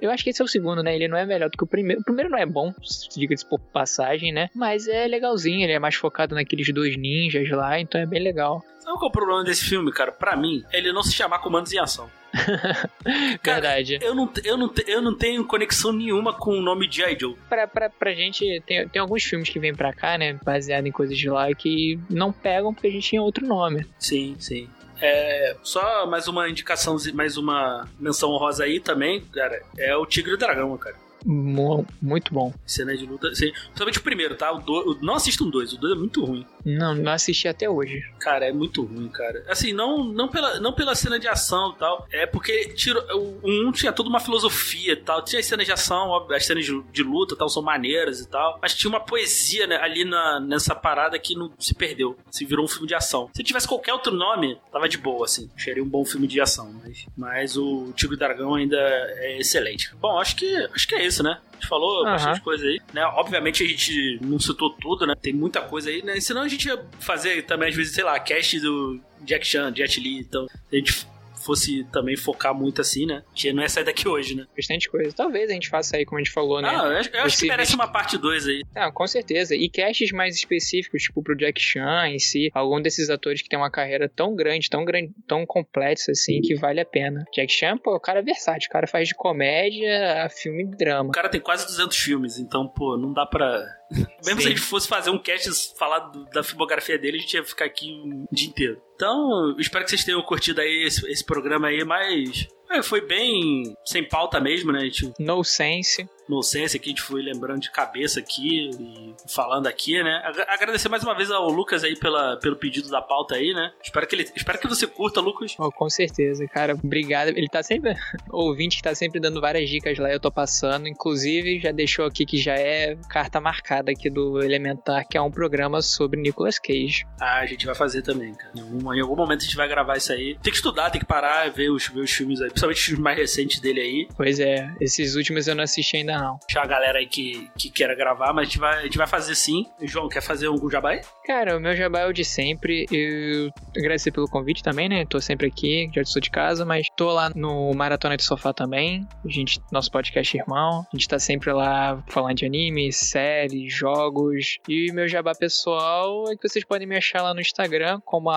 eu acho que esse é o segundo, né? Ele não é melhor do que o primeiro. O primeiro não é bom, diga-se por passagem, né? Mas é legalzinho, ele é mais focado naqueles dois ninjas lá, então é bem legal. Sabe qual é o problema desse filme, cara? Pra mim, é ele não se chamar Comandos em Ação. Cara, Verdade. Eu não, eu, não, eu não tenho conexão nenhuma com o nome de I. Joe. Pra, pra, pra gente, tem, tem alguns filmes que vêm pra cá, né? Baseado em coisas de lá que não pegam porque a gente tinha outro nome. Sim, sim. É, só mais uma indicação, mais uma menção honrosa aí também, cara. É o Tigre e o Dragão, cara muito bom. Cena de luta. Principalmente o primeiro, tá? O do, não assistam dois, o dois é muito ruim. Não, não assisti até hoje. Cara, é muito ruim, cara. Assim, não, não, pela, não pela cena de ação e tal. É porque tira, o um tinha toda uma filosofia e tal. Tinha as cenas de ação, óbvio, as cenas de, de luta tal, são maneiras e tal. Mas tinha uma poesia né, ali na, nessa parada que não se perdeu. Se virou um filme de ação. Se tivesse qualquer outro nome, tava de boa, assim. Seria um bom filme de ação. Mas, mas o Tigre Dragão ainda é excelente. Bom, acho que, acho que é isso, né? Gente falou uhum. bastante coisa aí, né? Obviamente a gente não citou tudo, né? Tem muita coisa aí, né? Senão a gente ia fazer também, às vezes, sei lá, cast do Jack Chan, Jet Li, então a gente fosse também focar muito assim, né? Que não é sair daqui hoje, né? Bastante coisa. Talvez a gente faça aí, como a gente falou, né? Ah, eu acho, eu acho que merece uma parte 2 aí. Ah, com certeza. E casts mais específicos, tipo pro Jack Chan em si, algum desses atores que tem uma carreira tão grande, tão grande, tão complexa assim, que vale a pena. Jack Chan, pô, o cara é versátil. O cara faz de comédia a filme e drama. O cara tem quase 200 filmes, então, pô, não dá pra mesmo Sim. se a gente fosse fazer um cast falar do, da filmografia dele, a gente ia ficar aqui um dia inteiro. Então, espero que vocês tenham curtido aí esse, esse programa aí, mas é, foi bem sem pauta mesmo, né? Gente... No sense no Sense aqui, a gente foi lembrando de cabeça aqui e falando aqui, né? Agradecer mais uma vez ao Lucas aí pela, pelo pedido da pauta aí, né? Espero que, ele, espero que você curta, Lucas. Oh, com certeza, cara. Obrigado. Ele tá sempre. ouvinte que tá sempre dando várias dicas lá, eu tô passando. Inclusive, já deixou aqui que já é carta marcada aqui do Elementar, que é um programa sobre Nicolas Cage. Ah, a gente vai fazer também, cara. Em algum, em algum momento a gente vai gravar isso aí. Tem que estudar, tem que parar, ver os, ver os filmes aí, principalmente os mais recentes dele aí. Pois é, esses últimos eu não assisti ainda não. Deixar a galera aí que, que queira gravar, mas a gente, vai, a gente vai fazer sim. João, quer fazer algum jabá aí? Cara, o meu jabá é o de sempre. Eu agradecer pelo convite também, né? Tô sempre aqui, já estou de casa, mas tô lá no Maratona de Sofá também. A gente, nosso podcast irmão. A gente tá sempre lá falando de anime, séries, jogos. E meu jabá pessoal é que vocês podem me achar lá no Instagram como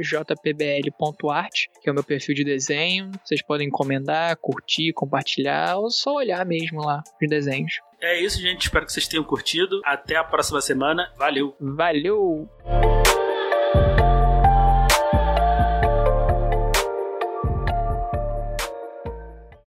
jpbl.art, que é o meu perfil de desenho. Vocês podem encomendar, curtir, compartilhar ou só olhar mesmo lá os desenhos. É isso, gente. Espero que vocês tenham curtido. Até a próxima semana. Valeu. Valeu.